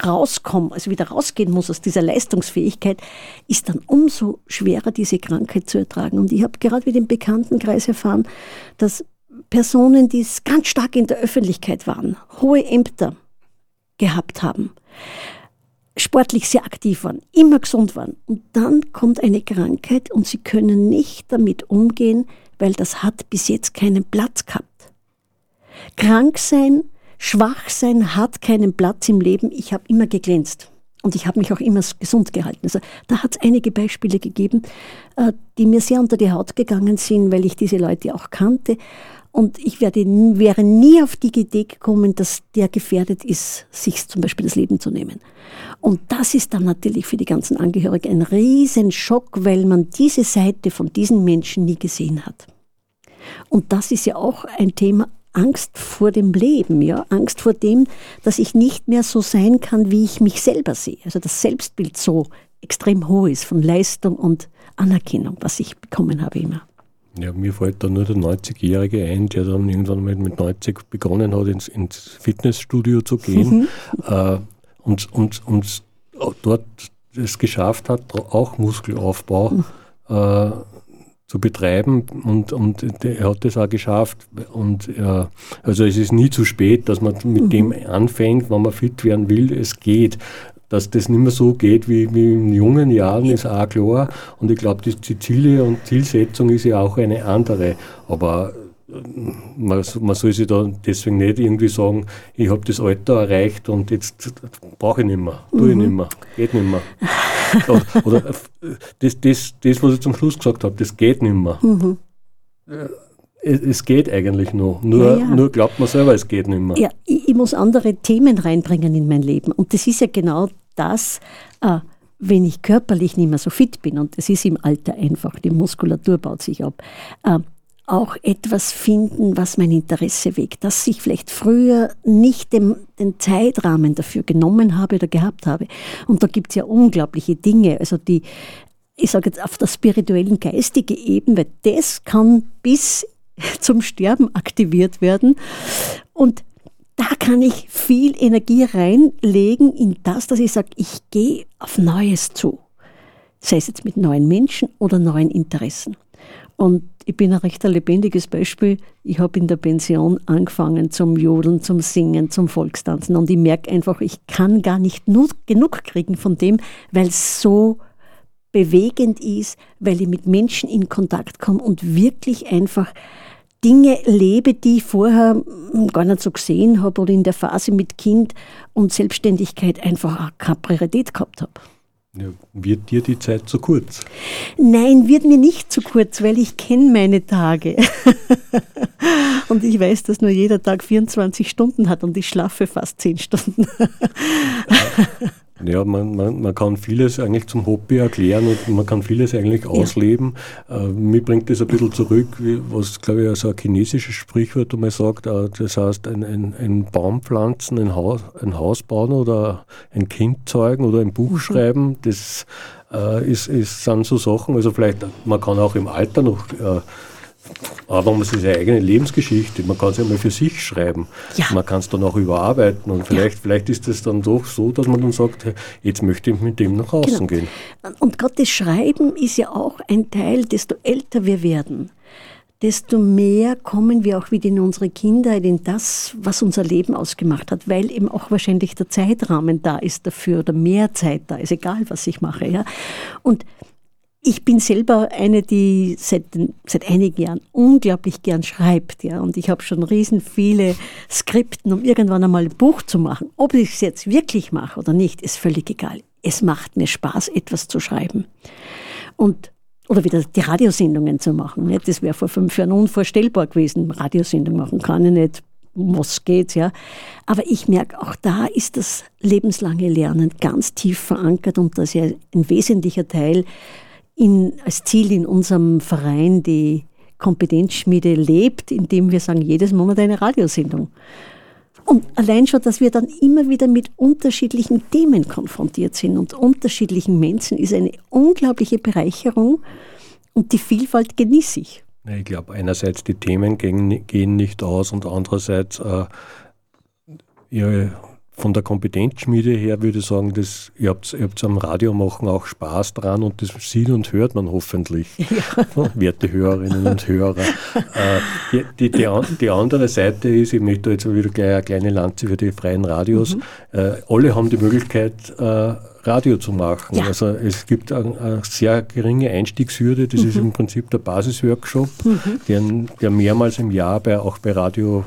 rauskommen, also wieder rausgehen muss aus dieser Leistungsfähigkeit, ist dann umso schwerer, diese Krankheit zu ertragen. Und ich habe gerade wieder im Bekanntenkreis erfahren, dass Personen, die ganz stark in der Öffentlichkeit waren, hohe Ämter gehabt haben, sportlich sehr aktiv waren, immer gesund waren. Und dann kommt eine Krankheit und sie können nicht damit umgehen, weil das hat bis jetzt keinen Platz gehabt. Krank sein Schwachsein hat keinen Platz im Leben. Ich habe immer geglänzt. Und ich habe mich auch immer gesund gehalten. Also da hat es einige Beispiele gegeben, äh, die mir sehr unter die Haut gegangen sind, weil ich diese Leute auch kannte. Und ich werde, wäre nie auf die Idee gekommen, dass der gefährdet ist, sich zum Beispiel das Leben zu nehmen. Und das ist dann natürlich für die ganzen Angehörigen ein Riesenschock, weil man diese Seite von diesen Menschen nie gesehen hat. Und das ist ja auch ein Thema Angst vor dem Leben, ja, Angst vor dem, dass ich nicht mehr so sein kann, wie ich mich selber sehe. Also das Selbstbild so extrem hoch ist von Leistung und Anerkennung, was ich bekommen habe immer. Ja, mir fällt da nur der 90-Jährige ein, der dann irgendwann mal mit 90 begonnen hat, ins, ins Fitnessstudio zu gehen mhm. äh, und, und, und dort es geschafft hat, auch Muskelaufbau mhm. äh, zu betreiben und, und er hat das auch geschafft. Und ja, also es ist nie zu spät, dass man mit mhm. dem anfängt, wenn man fit werden will. Es geht. Dass das nicht mehr so geht wie, wie in jungen Jahren, ist auch klar. Und ich glaube, die, die Ziele und Zielsetzung ist ja auch eine andere. Aber man, man soll sich da deswegen nicht irgendwie sagen, ich habe das Alter erreicht und jetzt brauche ich nicht mehr, tue ich mhm. nicht mehr, geht nicht mehr. oder, oder das, das, das, was ich zum Schluss gesagt habe, das geht nicht mehr. Mhm. Es, es, geht eigentlich noch, nur, ja, ja. nur glaubt man selber, es geht nicht mehr. Ja, ich, ich, muss andere Themen reinbringen in mein Leben und das ist ja genau das, äh, wenn ich körperlich nicht mehr so fit bin und es ist im Alter einfach, die Muskulatur baut sich ab, äh, auch etwas finden, was mein Interesse weckt, dass ich vielleicht früher nicht den, den Zeitrahmen dafür genommen habe oder gehabt habe. Und da gibt es ja unglaubliche Dinge, also die, ich sage jetzt auf der spirituellen, geistigen Ebene, das kann bis (laughs) zum Sterben aktiviert werden. Und da kann ich viel Energie reinlegen in das, dass ich sage, ich gehe auf Neues zu. Sei es jetzt mit neuen Menschen oder neuen Interessen. Und ich bin ein recht lebendiges Beispiel. Ich habe in der Pension angefangen zum Jodeln, zum Singen, zum Volkstanzen. Und ich merke einfach, ich kann gar nicht genug kriegen von dem, weil es so bewegend ist, weil ich mit Menschen in Kontakt komme und wirklich einfach Dinge lebe, die ich vorher gar nicht so gesehen habe oder in der Phase mit Kind und Selbstständigkeit einfach keine Priorität gehabt habe. Ja, wird dir die Zeit zu kurz? Nein, wird mir nicht zu kurz, weil ich kenne meine Tage. (laughs) und ich weiß, dass nur jeder Tag 24 Stunden hat und ich schlafe fast 10 Stunden. (laughs) Ja, man, man, man kann vieles eigentlich zum Hobby erklären und man kann vieles eigentlich ausleben. Ja. Äh, mir bringt das ein bisschen zurück, wie, was glaube ich so ein chinesisches Sprichwort einmal sagt, äh, das heißt ein, ein, ein Baum pflanzen, ein Haus, ein Haus bauen oder ein Kind zeugen oder ein Buch mhm. schreiben, das äh, ist, ist, sind so Sachen, also vielleicht, man kann auch im Alter noch äh, aber man seine eigene Lebensgeschichte, man kann es ja mal für sich schreiben. Ja. Man kann es dann auch überarbeiten und vielleicht, ja. vielleicht ist es dann doch so, dass man dann sagt, jetzt möchte ich mit dem nach außen genau. gehen. Und gerade das Schreiben ist ja auch ein Teil, desto älter wir werden, desto mehr kommen wir auch wieder in unsere Kindheit, in das, was unser Leben ausgemacht hat, weil eben auch wahrscheinlich der Zeitrahmen da ist dafür oder mehr Zeit da ist, egal was ich mache. Ja. Und ich bin selber eine, die seit, seit einigen Jahren unglaublich gern schreibt. Ja, und ich habe schon riesen viele Skripten, um irgendwann einmal ein Buch zu machen. Ob ich es jetzt wirklich mache oder nicht, ist völlig egal. Es macht mir Spaß, etwas zu schreiben. Und oder wieder die Radiosendungen zu machen. Nicht? Das wäre vor fünf Jahren unvorstellbar gewesen. Radiosendung machen kann ich nicht. Was geht, ja. Aber ich merke, auch da ist das lebenslange Lernen ganz tief verankert und das ist ja ein wesentlicher Teil in, als Ziel in unserem Verein die Kompetenzschmiede lebt, indem wir sagen, jedes Monat eine Radiosendung. Und allein schon, dass wir dann immer wieder mit unterschiedlichen Themen konfrontiert sind und unterschiedlichen Menschen, ist eine unglaubliche Bereicherung und die Vielfalt genieße ich. Ich glaube, einerseits die Themen gehen, nicht aus und andererseits äh, ihre von der Kompetenzschmiede her würde ich sagen, dass ihr habt, ihr habt am Radio machen auch Spaß dran und das sieht und hört man hoffentlich, (laughs) ja. (laughs) werte Hörerinnen und Hörer. Äh, die, die, die, die, andere Seite ist, ich möchte jetzt wieder gleich eine kleine Lanze für die freien Radios. Mhm. Äh, alle haben die Möglichkeit, äh, Radio zu machen. Ja. Also es gibt eine, eine, sehr geringe Einstiegshürde, das mhm. ist im Prinzip der Basisworkshop, mhm. der, der mehrmals im Jahr bei, auch bei Radio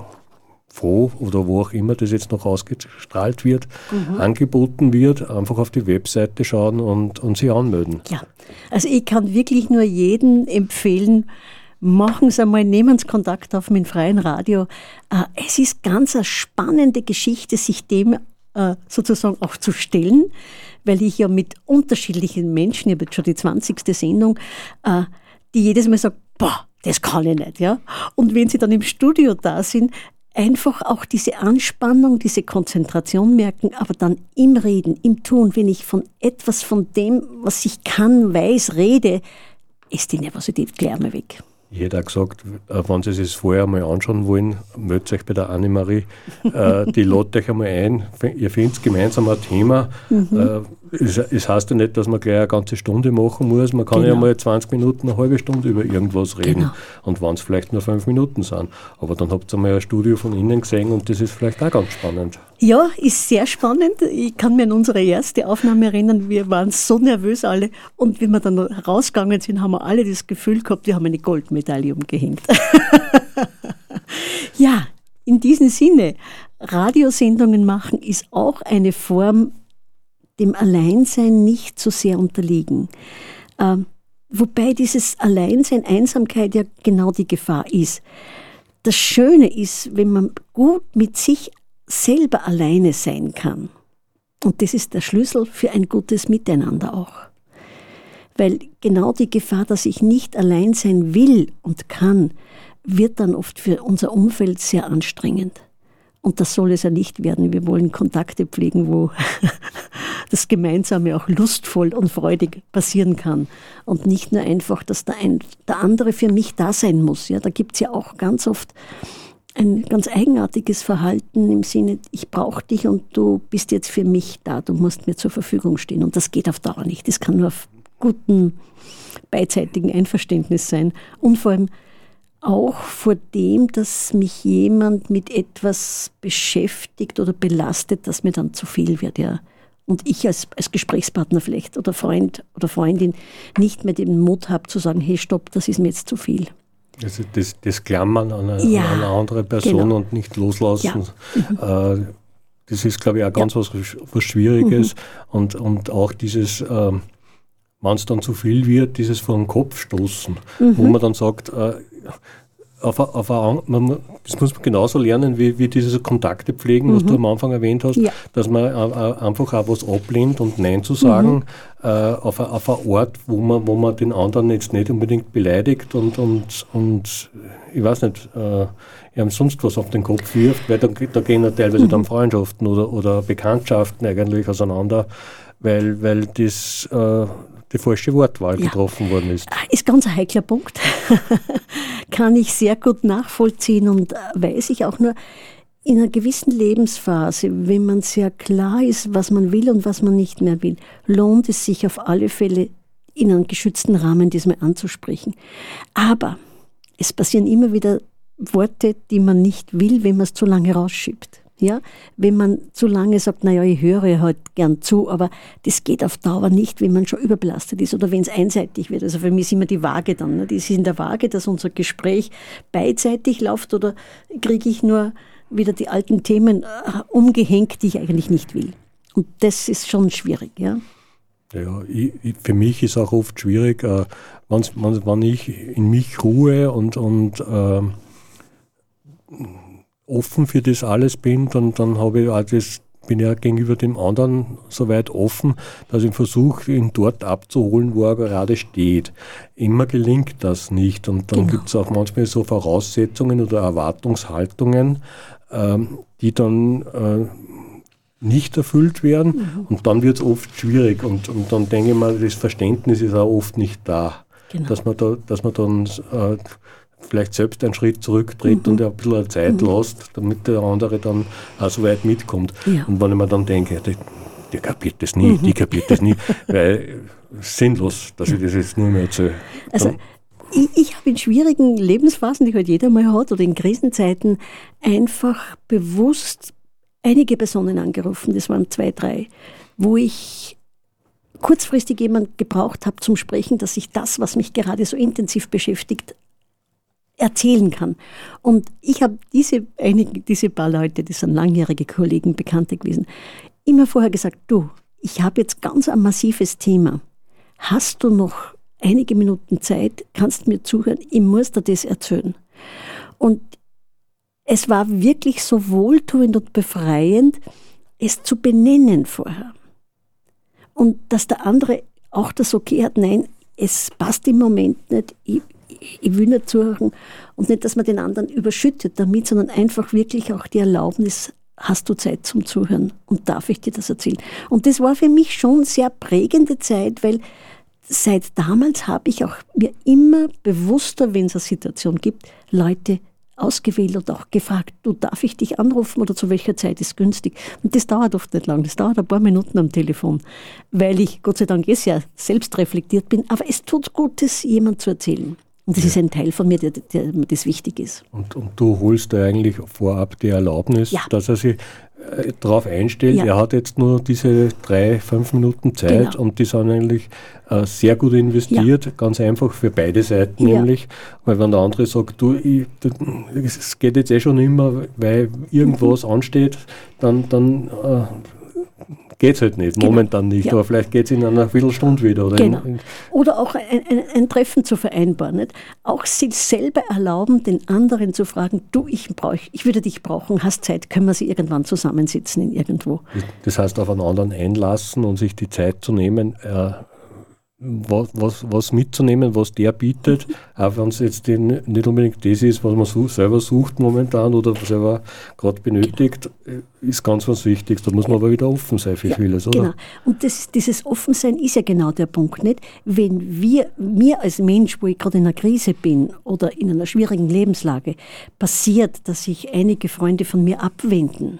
Froh oder wo auch immer das jetzt noch ausgestrahlt wird, mhm. angeboten wird, einfach auf die Webseite schauen und, und sich anmelden. Ja, also ich kann wirklich nur jeden empfehlen, machen Sie einmal, nehmen Sie Kontakt auf mit dem freien Radio. Äh, es ist ganz eine spannende Geschichte, sich dem äh, sozusagen auch zu stellen, weil ich ja mit unterschiedlichen Menschen, ich habe jetzt schon die 20. Sendung, äh, die jedes Mal sagen, boah, das kann ich nicht, ja. Und wenn sie dann im Studio da sind, einfach auch diese Anspannung, diese Konzentration merken, aber dann im Reden, im Tun, wenn ich von etwas von dem, was ich kann, weiß, rede, ist die Nervosität gleich mal weg. Ich hätte auch gesagt, äh, wenn Sie es vorher mal anschauen wollen, meldet euch bei der Annemarie. Äh, die (laughs) lädt euch einmal ein. Ihr findet gemeinsam ein Thema. Mhm. Äh, es, es, heißt ja nicht, dass man gleich eine ganze Stunde machen muss. Man kann genau. ja mal 20 Minuten, eine halbe Stunde über irgendwas reden. Genau. Und wenn es vielleicht nur fünf Minuten sind. Aber dann habt ihr mal ein Studio von innen gesehen und das ist vielleicht auch ganz spannend. Ja, ist sehr spannend. Ich kann mir an unsere erste Aufnahme erinnern. Wir waren so nervös alle. Und wie wir dann rausgegangen sind, haben wir alle das Gefühl gehabt, wir haben eine Goldmedaille umgehängt. (laughs) ja, in diesem Sinne, Radiosendungen machen ist auch eine Form dem Alleinsein nicht so sehr unterliegen. Ähm, wobei dieses Alleinsein, Einsamkeit ja genau die Gefahr ist. Das Schöne ist, wenn man gut mit sich selber alleine sein kann. Und das ist der Schlüssel für ein gutes Miteinander auch. Weil genau die Gefahr, dass ich nicht allein sein will und kann, wird dann oft für unser Umfeld sehr anstrengend. Und das soll es ja nicht werden. Wir wollen Kontakte pflegen, wo (laughs) das Gemeinsame auch lustvoll und freudig passieren kann. Und nicht nur einfach, dass der, ein, der andere für mich da sein muss. Ja, da gibt es ja auch ganz oft ein ganz eigenartiges Verhalten im Sinne, ich brauche dich und du bist jetzt für mich da, du musst mir zur Verfügung stehen. Und das geht auf Dauer nicht. Das kann nur auf guten beidseitigen Einverständnis sein. Und vor allem auch vor dem, dass mich jemand mit etwas beschäftigt oder belastet, das mir dann zu viel wird, ja. Und ich als, als Gesprächspartner vielleicht oder Freund oder Freundin nicht mehr den Mut habe zu sagen, hey, stopp, das ist mir jetzt zu viel. Also das, das Klammern an eine, ja, an eine andere Person genau. und nicht loslassen. Ja. Mhm. Das ist, glaube ich, auch ganz ja. was, was Schwieriges. Mhm. Und, und auch dieses, äh, wenn es dann zu viel wird, dieses vor den Kopf stoßen, mhm. wo man dann sagt, äh, auf, auf a, man, das muss man genauso lernen, wie, wie diese Kontakte pflegen, was du mhm. am Anfang erwähnt hast, ja. dass man einfach auch was ablehnt und Nein zu sagen, mhm. äh, auf, a, auf einen Ort, wo man, wo man den anderen jetzt nicht unbedingt beleidigt und, und, und ich weiß nicht, äh, ihm sonst was auf den Kopf wirft, weil da, da gehen ja teilweise mhm. dann Freundschaften oder, oder Bekanntschaften eigentlich auseinander, weil, weil das äh, die falsche Wortwahl ja. getroffen worden ist. Ah, ist ganz ein heikler Punkt. (laughs) Kann ich sehr gut nachvollziehen und äh, weiß ich auch nur, in einer gewissen Lebensphase, wenn man sehr klar ist, was man will und was man nicht mehr will, lohnt es sich auf alle Fälle, in einem geschützten Rahmen diesmal anzusprechen. Aber es passieren immer wieder Worte, die man nicht will, wenn man es zu lange rausschiebt. Ja, wenn man zu lange sagt, naja, ich höre halt gern zu, aber das geht auf Dauer nicht, wenn man schon überbelastet ist oder wenn es einseitig wird. Also für mich ist immer die Waage dann. Ne? Das ist in der Waage, dass unser Gespräch beidseitig läuft oder kriege ich nur wieder die alten Themen äh, umgehängt, die ich eigentlich nicht will. Und das ist schon schwierig, ja. Ja, ich, für mich ist auch oft schwierig, äh, wenn ich in mich ruhe und, und äh, offen für das alles bin, dann, dann habe ich auch das, bin ja gegenüber dem anderen so weit offen, dass ich versuche, ihn dort abzuholen, wo er gerade steht. Immer gelingt das nicht. Und dann genau. gibt es auch manchmal so Voraussetzungen oder Erwartungshaltungen, ähm, die dann äh, nicht erfüllt werden. Mhm. Und dann wird es oft schwierig. Und, und dann denke ich mal, das Verständnis ist auch oft nicht da. Genau. Dass man da, dass man dann äh, vielleicht selbst einen Schritt zurücktritt mhm. und ein bisschen Zeit mhm. lässt, damit der andere dann auch so weit mitkommt. Ja. Und wenn ich mir dann denke, der, der kapiert das nie, mhm. die kapiert das nie, (laughs) weil sinnlos, dass ich das jetzt nur mehr erzähle. Also, ich, ich habe in schwierigen Lebensphasen, die halt jeder mal hat, oder in Krisenzeiten, einfach bewusst einige Personen angerufen, das waren zwei, drei, wo ich kurzfristig jemand gebraucht habe zum Sprechen, dass ich das, was mich gerade so intensiv beschäftigt, erzählen kann. Und ich habe diese, einige, diese paar Leute, die sind langjährige Kollegen, Bekannte gewesen, immer vorher gesagt, du, ich habe jetzt ganz ein massives Thema. Hast du noch einige Minuten Zeit? Kannst mir zuhören? Ich muss dir das erzählen. Und es war wirklich so wohltuend und befreiend, es zu benennen vorher. Und dass der andere auch das okay hat, nein, es passt im Moment nicht, ich, ich will nicht zuhören und nicht, dass man den anderen überschüttet damit, sondern einfach wirklich auch die Erlaubnis, hast du Zeit zum Zuhören und darf ich dir das erzählen? Und das war für mich schon sehr prägende Zeit, weil seit damals habe ich auch mir immer bewusster, wenn es eine Situation gibt, Leute ausgewählt und auch gefragt, du darf ich dich anrufen oder zu welcher Zeit ist günstig? Und das dauert oft nicht lang, das dauert ein paar Minuten am Telefon, weil ich Gott sei Dank eh sehr selbst reflektiert bin, aber es tut gut, das jemand zu erzählen. Und das ja. ist ein Teil von mir, der, der, das wichtig ist. Und, und du holst da eigentlich vorab die Erlaubnis, ja. dass er sich äh, darauf einstellt, ja. er hat jetzt nur diese drei, fünf Minuten Zeit genau. und die sind eigentlich äh, sehr gut investiert, ganz einfach für beide Seiten nämlich, weil wenn der andere sagt, du, es geht jetzt eh schon immer, weil irgendwas mhm. ansteht, dann, dann äh, geht es halt nicht, genau. momentan nicht, ja. aber vielleicht geht es in einer Viertelstunde wieder. Oder, genau. oder auch ein, ein, ein, Treffen zu vereinbaren. Nicht? Auch sich selber erlauben, den anderen zu fragen, du, ich, brauch, ich würde dich brauchen, hast Zeit, können wir sie irgendwann zusammensitzen in irgendwo. Das heißt, auf einen anderen einlassen und sich die Zeit zu nehmen, äh, was, was, was mitzunehmen, was der bietet, auch wenn es jetzt nicht unbedingt das ist, was man such, selber sucht momentan oder selber gerade benötigt, ist ganz was Wichtiges. Da muss man aber wieder offen sein für ja, vieles, oder? Genau. Und das, dieses Offensein ist ja genau der Punkt, nicht? Wenn wir, mir als Mensch, wo ich gerade in einer Krise bin oder in einer schwierigen Lebenslage, passiert, dass sich einige Freunde von mir abwenden,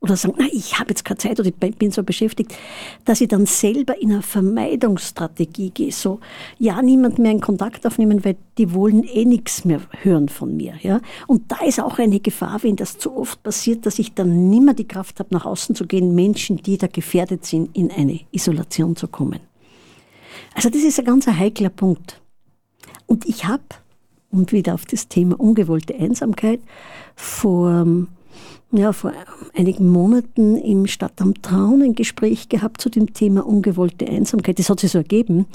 oder sagen, na, ich habe jetzt keine Zeit oder ich bin so beschäftigt, dass ich dann selber in eine Vermeidungsstrategie gehe. So, ja, niemand mehr in Kontakt aufnehmen, weil die wollen eh nichts mehr hören von mir. Ja? Und da ist auch eine Gefahr, wenn das zu oft passiert, dass ich dann nimmer die Kraft habe, nach außen zu gehen, Menschen, die da gefährdet sind, in eine Isolation zu kommen. Also das ist ein ganz heikler Punkt. Und ich habe und wieder auf das Thema ungewollte Einsamkeit. Vor, ja, vor einigen Monaten im Stadtamt Traun ein Gespräch gehabt zu dem Thema ungewollte Einsamkeit. Das hat sich so ergeben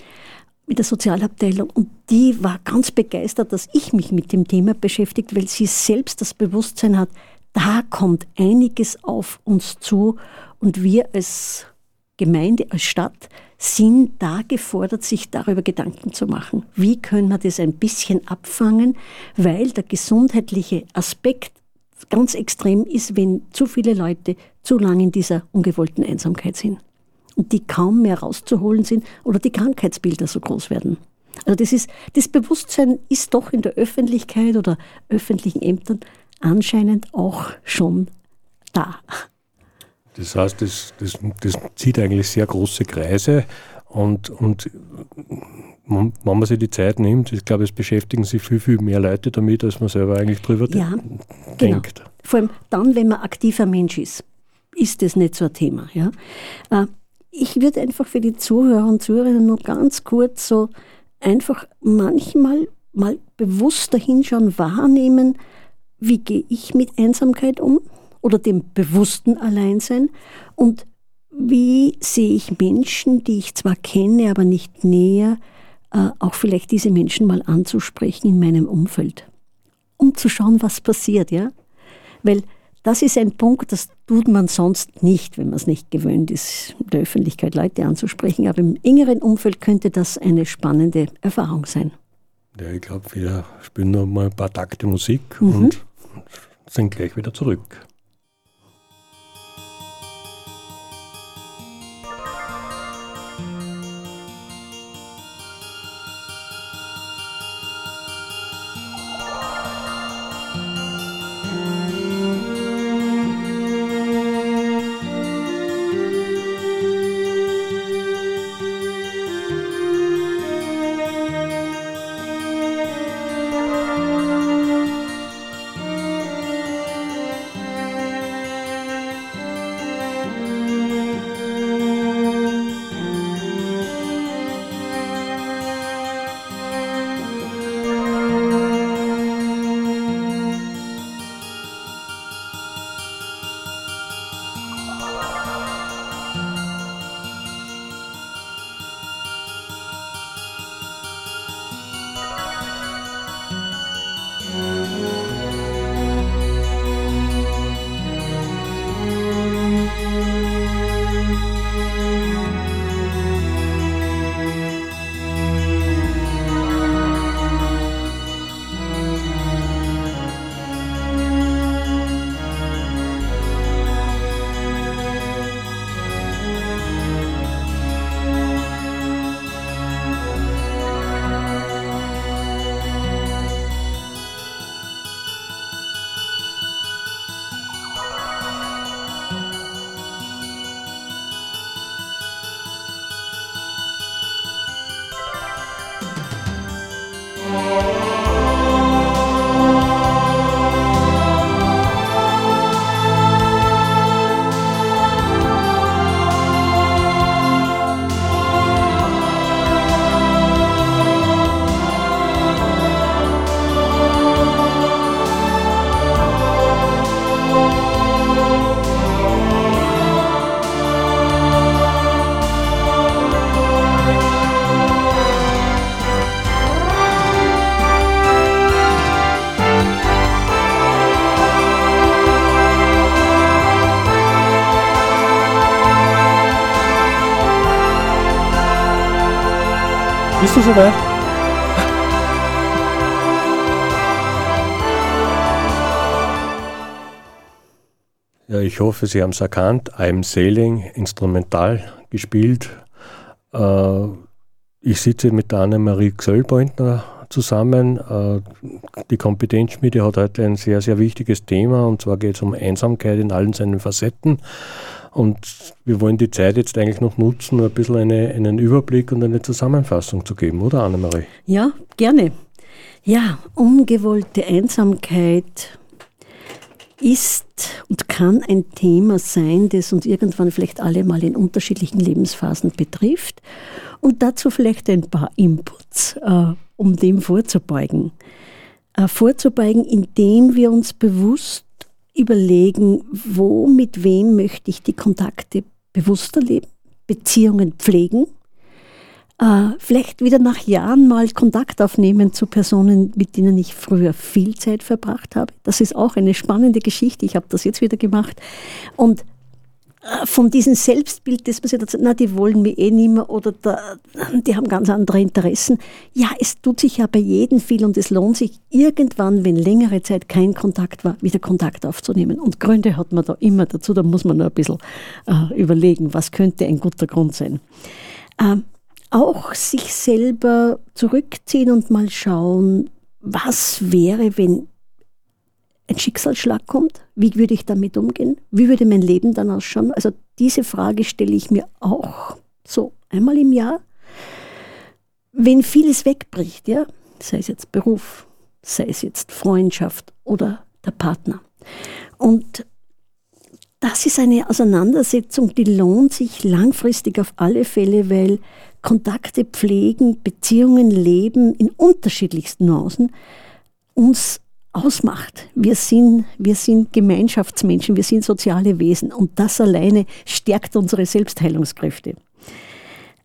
mit der Sozialabteilung und die war ganz begeistert, dass ich mich mit dem Thema beschäftigt, weil sie selbst das Bewusstsein hat, da kommt einiges auf uns zu und wir als Gemeinde, als Stadt sind da gefordert, sich darüber Gedanken zu machen. Wie können wir das ein bisschen abfangen, weil der gesundheitliche Aspekt ganz extrem ist, wenn zu viele Leute zu lange in dieser ungewollten Einsamkeit sind und die kaum mehr rauszuholen sind oder die Krankheitsbilder so groß werden. Also das ist, das Bewusstsein ist doch in der Öffentlichkeit oder öffentlichen Ämtern anscheinend auch schon da. Das heißt, das, das, das zieht eigentlich sehr große Kreise und, und wenn man sich die Zeit nimmt, ich glaube, es beschäftigen sich viel, viel mehr Leute damit, als man selber eigentlich drüber ja, genau. denkt. Genau. Vor allem dann, wenn man aktiver Mensch ist, ist das nicht so ein Thema. Ja? Äh, ich würde einfach für die Zuhörer und Zuhörerinnen nur ganz kurz so einfach manchmal mal bewusster hinschauen, wahrnehmen, wie gehe ich mit Einsamkeit um oder dem bewussten Alleinsein und wie sehe ich Menschen, die ich zwar kenne, aber nicht näher, äh, auch vielleicht diese Menschen mal anzusprechen in meinem Umfeld, um zu schauen, was passiert, ja? Weil das ist ein Punkt, das tut man sonst nicht, wenn man es nicht gewöhnt ist, in der Öffentlichkeit Leute anzusprechen. Aber im engeren Umfeld könnte das eine spannende Erfahrung sein. Ja, ich glaube, wir spielen noch mal ein paar Takte Musik mhm. und sind gleich wieder zurück. Soweit? Ja, ich hoffe, Sie haben es erkannt. I'm Sailing, instrumental gespielt. Äh, ich sitze mit der Annemarie Gsöllbeutner zusammen. Äh, die Kompetenzschmiede hat heute ein sehr, sehr wichtiges Thema und zwar geht es um Einsamkeit in allen seinen Facetten. Und wir wollen die Zeit jetzt eigentlich noch nutzen, ein bisschen eine, einen Überblick und eine Zusammenfassung zu geben, oder Annemarie? Ja, gerne. Ja, ungewollte Einsamkeit ist und kann ein Thema sein, das uns irgendwann vielleicht alle mal in unterschiedlichen Lebensphasen betrifft. Und dazu vielleicht ein paar Inputs, äh, um dem vorzubeugen. äh, vorzubeugen, indem wir uns bewusst überlegen, wo, mit wem möchte ich die Kontakte bewusster leben, Beziehungen pflegen, äh, vielleicht wieder nach Jahren mal Kontakt aufnehmen zu Personen, mit denen ich früher viel Zeit verbracht habe. Das ist auch eine spannende Geschichte. Ich habe das jetzt wieder gemacht. Und von diesem Selbstbild, das man sich dazu, na, die wollen mich eh nicht mehr oder da, die haben ganz andere Interessen. Ja, es tut sich ja bei jedem viel und es lohnt sich irgendwann, wenn längere Zeit kein Kontakt war, wieder Kontakt aufzunehmen. Und Gründe hat man da immer dazu, da muss man nur ein bisschen äh, überlegen, was könnte ein guter Grund sein. Ähm, auch sich selber zurückziehen und mal schauen, was wäre, wenn ein Schicksalsschlag kommt, wie würde ich damit umgehen? Wie würde mein Leben dann ausschauen? Also diese Frage stelle ich mir auch so einmal im Jahr. Wenn vieles wegbricht, ja, sei es jetzt Beruf, sei es jetzt Freundschaft oder der Partner. Und das ist eine Auseinandersetzung, die lohnt sich langfristig auf alle Fälle, weil Kontakte pflegen, Beziehungen leben in unterschiedlichsten Nuancen uns ausmacht. Wir sind, wir sind Gemeinschaftsmenschen, wir sind soziale Wesen und das alleine stärkt unsere Selbstheilungskräfte.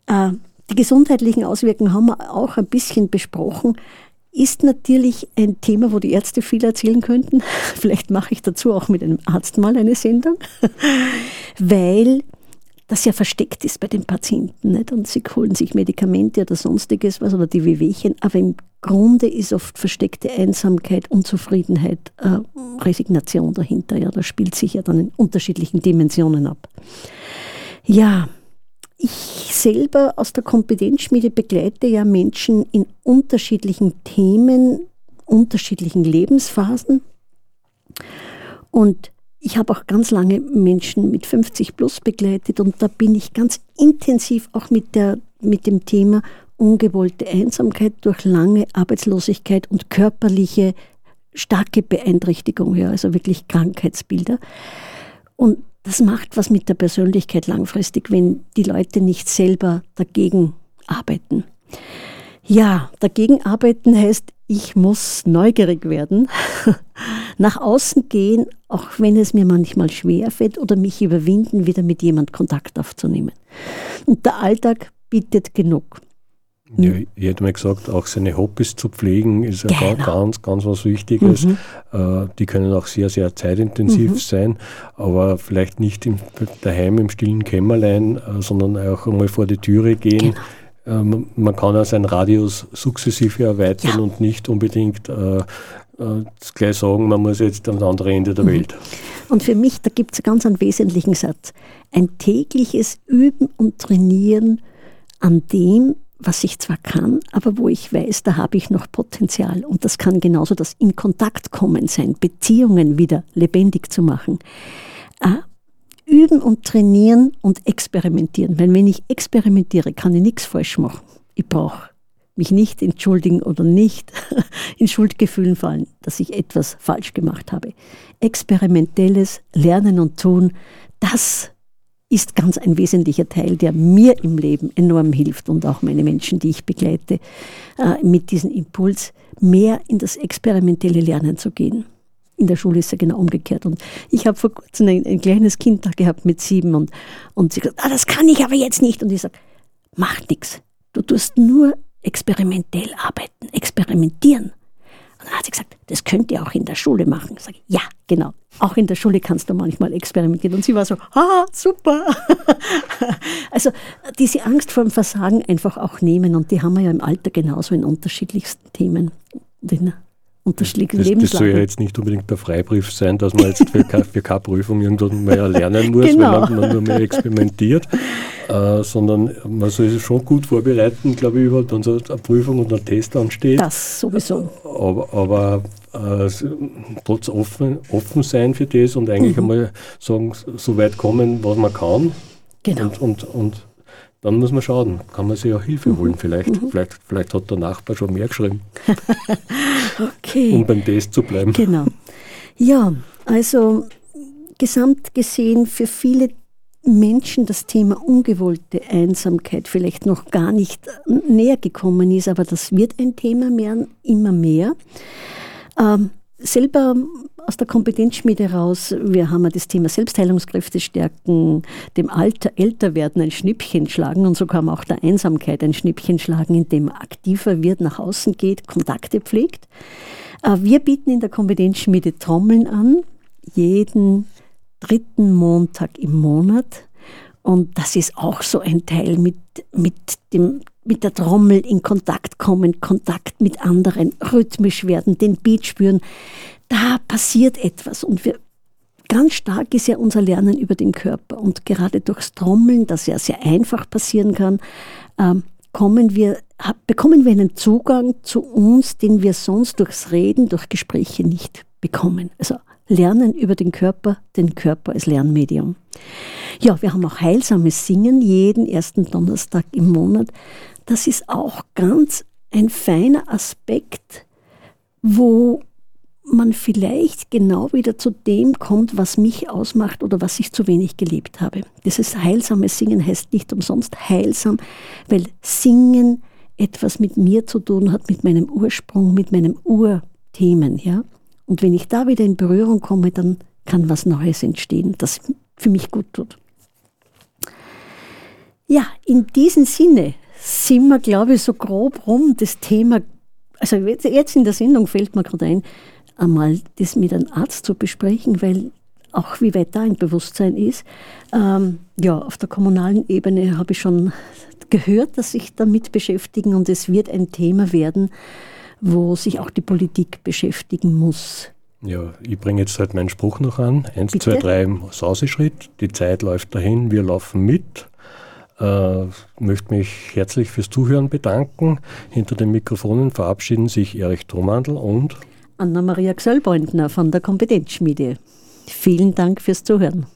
Äh, die gesundheitlichen Auswirkungen haben wir auch ein bisschen besprochen. Ist natürlich ein Thema, wo die Ärzte viel erzählen könnten. (laughs) Vielleicht mache ich dazu auch mit einem Arzt mal eine Sendung, (laughs) weil das ja versteckt ist bei den Patienten. Nicht? Und sie holen sich Medikamente oder sonstiges was oder die Wehwehchen, aber im Grunde ist oft versteckte Einsamkeit, Unzufriedenheit, äh, Resignation dahinter. Ja, das spielt sich ja dann in unterschiedlichen Dimensionen ab. Ja, ich selber aus der Kompetenzschmiede begleite ja Menschen in unterschiedlichen Themen, unterschiedlichen Lebensphasen. Und ich habe auch ganz lange Menschen mit 50 plus begleitet und da bin ich ganz intensiv auch mit, der, mit dem Thema ungewollte Einsamkeit durch lange Arbeitslosigkeit und körperliche starke Beeinträchtigung, ja, also wirklich Krankheitsbilder. Und das macht was mit der Persönlichkeit langfristig, wenn die Leute nicht selber dagegen arbeiten. Ja, dagegen arbeiten heißt, ich muss neugierig werden, (laughs) nach außen gehen, auch wenn es mir manchmal schwerfällt oder mich überwinden, wieder mit jemand Kontakt aufzunehmen. Und der Alltag bietet genug. Ja, ich hätte mal gesagt, auch seine Hobbys zu pflegen ist ja genau. ganz, ganz was Wichtiges. Mhm. Äh, die können auch sehr, sehr zeitintensiv mhm. sein, aber vielleicht nicht im, daheim im stillen Kämmerlein, äh, sondern auch einmal vor die Türe gehen. Genau. Ähm, man kann ja seinen Radius sukzessive erweitern ja. und nicht unbedingt äh, gleich sagen, man muss jetzt am anderen Ende der mhm. Welt. Und für mich, da gibt es ganz einen wesentlichen Satz. Ein tägliches Üben und Trainieren an dem, was ich zwar kann, aber wo ich weiß, da habe ich noch Potenzial. Und das kann genauso das in Kontakt kommen sein, Beziehungen wieder lebendig zu machen. Üben und trainieren und experimentieren. Weil wenn ich experimentiere, kann ich nichts falsch machen. Ich brauche mich nicht entschuldigen oder nicht (laughs) in Schuldgefühlen fallen, dass ich etwas falsch gemacht habe. Experimentelles Lernen und Tun, das ist ganz ein wesentlicher Teil, der mir im Leben enorm hilft und auch meine Menschen, die ich begleite, äh, mit diesem Impuls mehr in das experimentelle Lernen zu gehen. In der Schule ist ja genau umgekehrt. Und ich habe vor kurzem ein, ein, kleines Kind da gehabt mit sieben und, und sie gesagt, ah, das kann ich aber jetzt nicht. Und ich sage, macht nichts. Du tust nur experimentell arbeiten, experimentieren. Und dann hat sie gesagt, das könnt ihr auch in der Schule machen. Ich sage, ja, genau. Auch in der Schule kannst du manchmal experimentieren. Und sie war so, ah, super. (laughs) also diese Angst vor dem Versagen einfach auch nehmen. Und die haben wir ja im Alter genauso in unterschiedlichsten Themen. Den unterschiedlichen das, das soll ja jetzt nicht unbedingt der Freibrief sein, dass man jetzt für, für keine Prüfung irgendwann mehr lernen muss, genau. wenn man nur mehr experimentiert, äh, sondern man soll sich schon gut vorbereiten, glaube ich, überhaupt, wenn so eine Prüfung und ein Test ansteht. Das sowieso. Aber, aber äh, trotz offen, offen sein für das und eigentlich mhm. einmal sagen, so weit kommen, was man kann. Genau. Und, und, und dann muss man schauen, kann man sich auch Hilfe holen vielleicht. Mhm. Vielleicht, vielleicht hat der Nachbar schon mehr geschrieben. (laughs) okay. Um beim Test zu bleiben. Genau. Ja, also gesamt gesehen für viele Menschen das Thema ungewollte Einsamkeit vielleicht noch gar nicht näher gekommen ist, aber das wird ein Thema mehr, immer mehr. Ähm, selber aus der Kompetenzschmiede raus, wir haben das Thema Selbstheilungskräfte stärken, dem Alter, Älterwerden ein Schnippchen schlagen und so kann man auch der Einsamkeit ein Schnippchen schlagen, indem man aktiver wird, nach außen geht, Kontakte pflegt. Äh, wir bieten in der Kompetenzschmiede Trommeln an, jeden dritten Montag im Monat. Und das ist auch so ein Teil mit, mit, dem, mit der Trommel in Kontakt kommen, Kontakt mit anderen, rhythmisch werden, den Beat spüren. Da passiert etwas und wir, ganz stark ist ja unser Lernen über den Körper. Und gerade durchs Trommeln, das ja sehr einfach passieren kann, ähm, kommen wir, bekommen wir einen Zugang zu uns, den wir sonst durchs Reden, durch Gespräche nicht bekommen. Also Lernen über den Körper, den Körper als Lernmedium. Ja, wir haben auch heilsames Singen jeden ersten Donnerstag im Monat. Das ist auch ganz ein feiner Aspekt, wo man vielleicht genau wieder zu dem kommt, was mich ausmacht oder was ich zu wenig gelebt habe. Dieses heilsame Singen heißt nicht umsonst heilsam, weil Singen etwas mit mir zu tun hat, mit meinem Ursprung, mit meinem Urthemen, ja. Und wenn ich da wieder in Berührung komme, dann kann was Neues entstehen, das für mich gut tut. Ja, in diesem Sinne sind wir, glaube ich, so grob rum das Thema, also jetzt in der Sendung fällt mir gerade ein, einmal das mit einem Arzt zu besprechen, weil auch wie weit da ein Bewusstsein ist. Ähm, ja, auf der kommunalen Ebene habe ich schon gehört, dass sich damit beschäftigen und es wird ein Thema werden, wo sich auch die Politik beschäftigen muss. Ja, ich bringe jetzt halt meinen Spruch noch an. Eins, Bitte? zwei, drei Sauseschritt. Die Zeit läuft dahin, wir laufen mit. Äh, möchte mich herzlich fürs Zuhören bedanken. Hinter den Mikrofonen verabschieden sich Erich Tromandl und Anna-Maria Gsöllbeutner von der Kompetenzschmiede. Vielen Dank fürs Zuhören.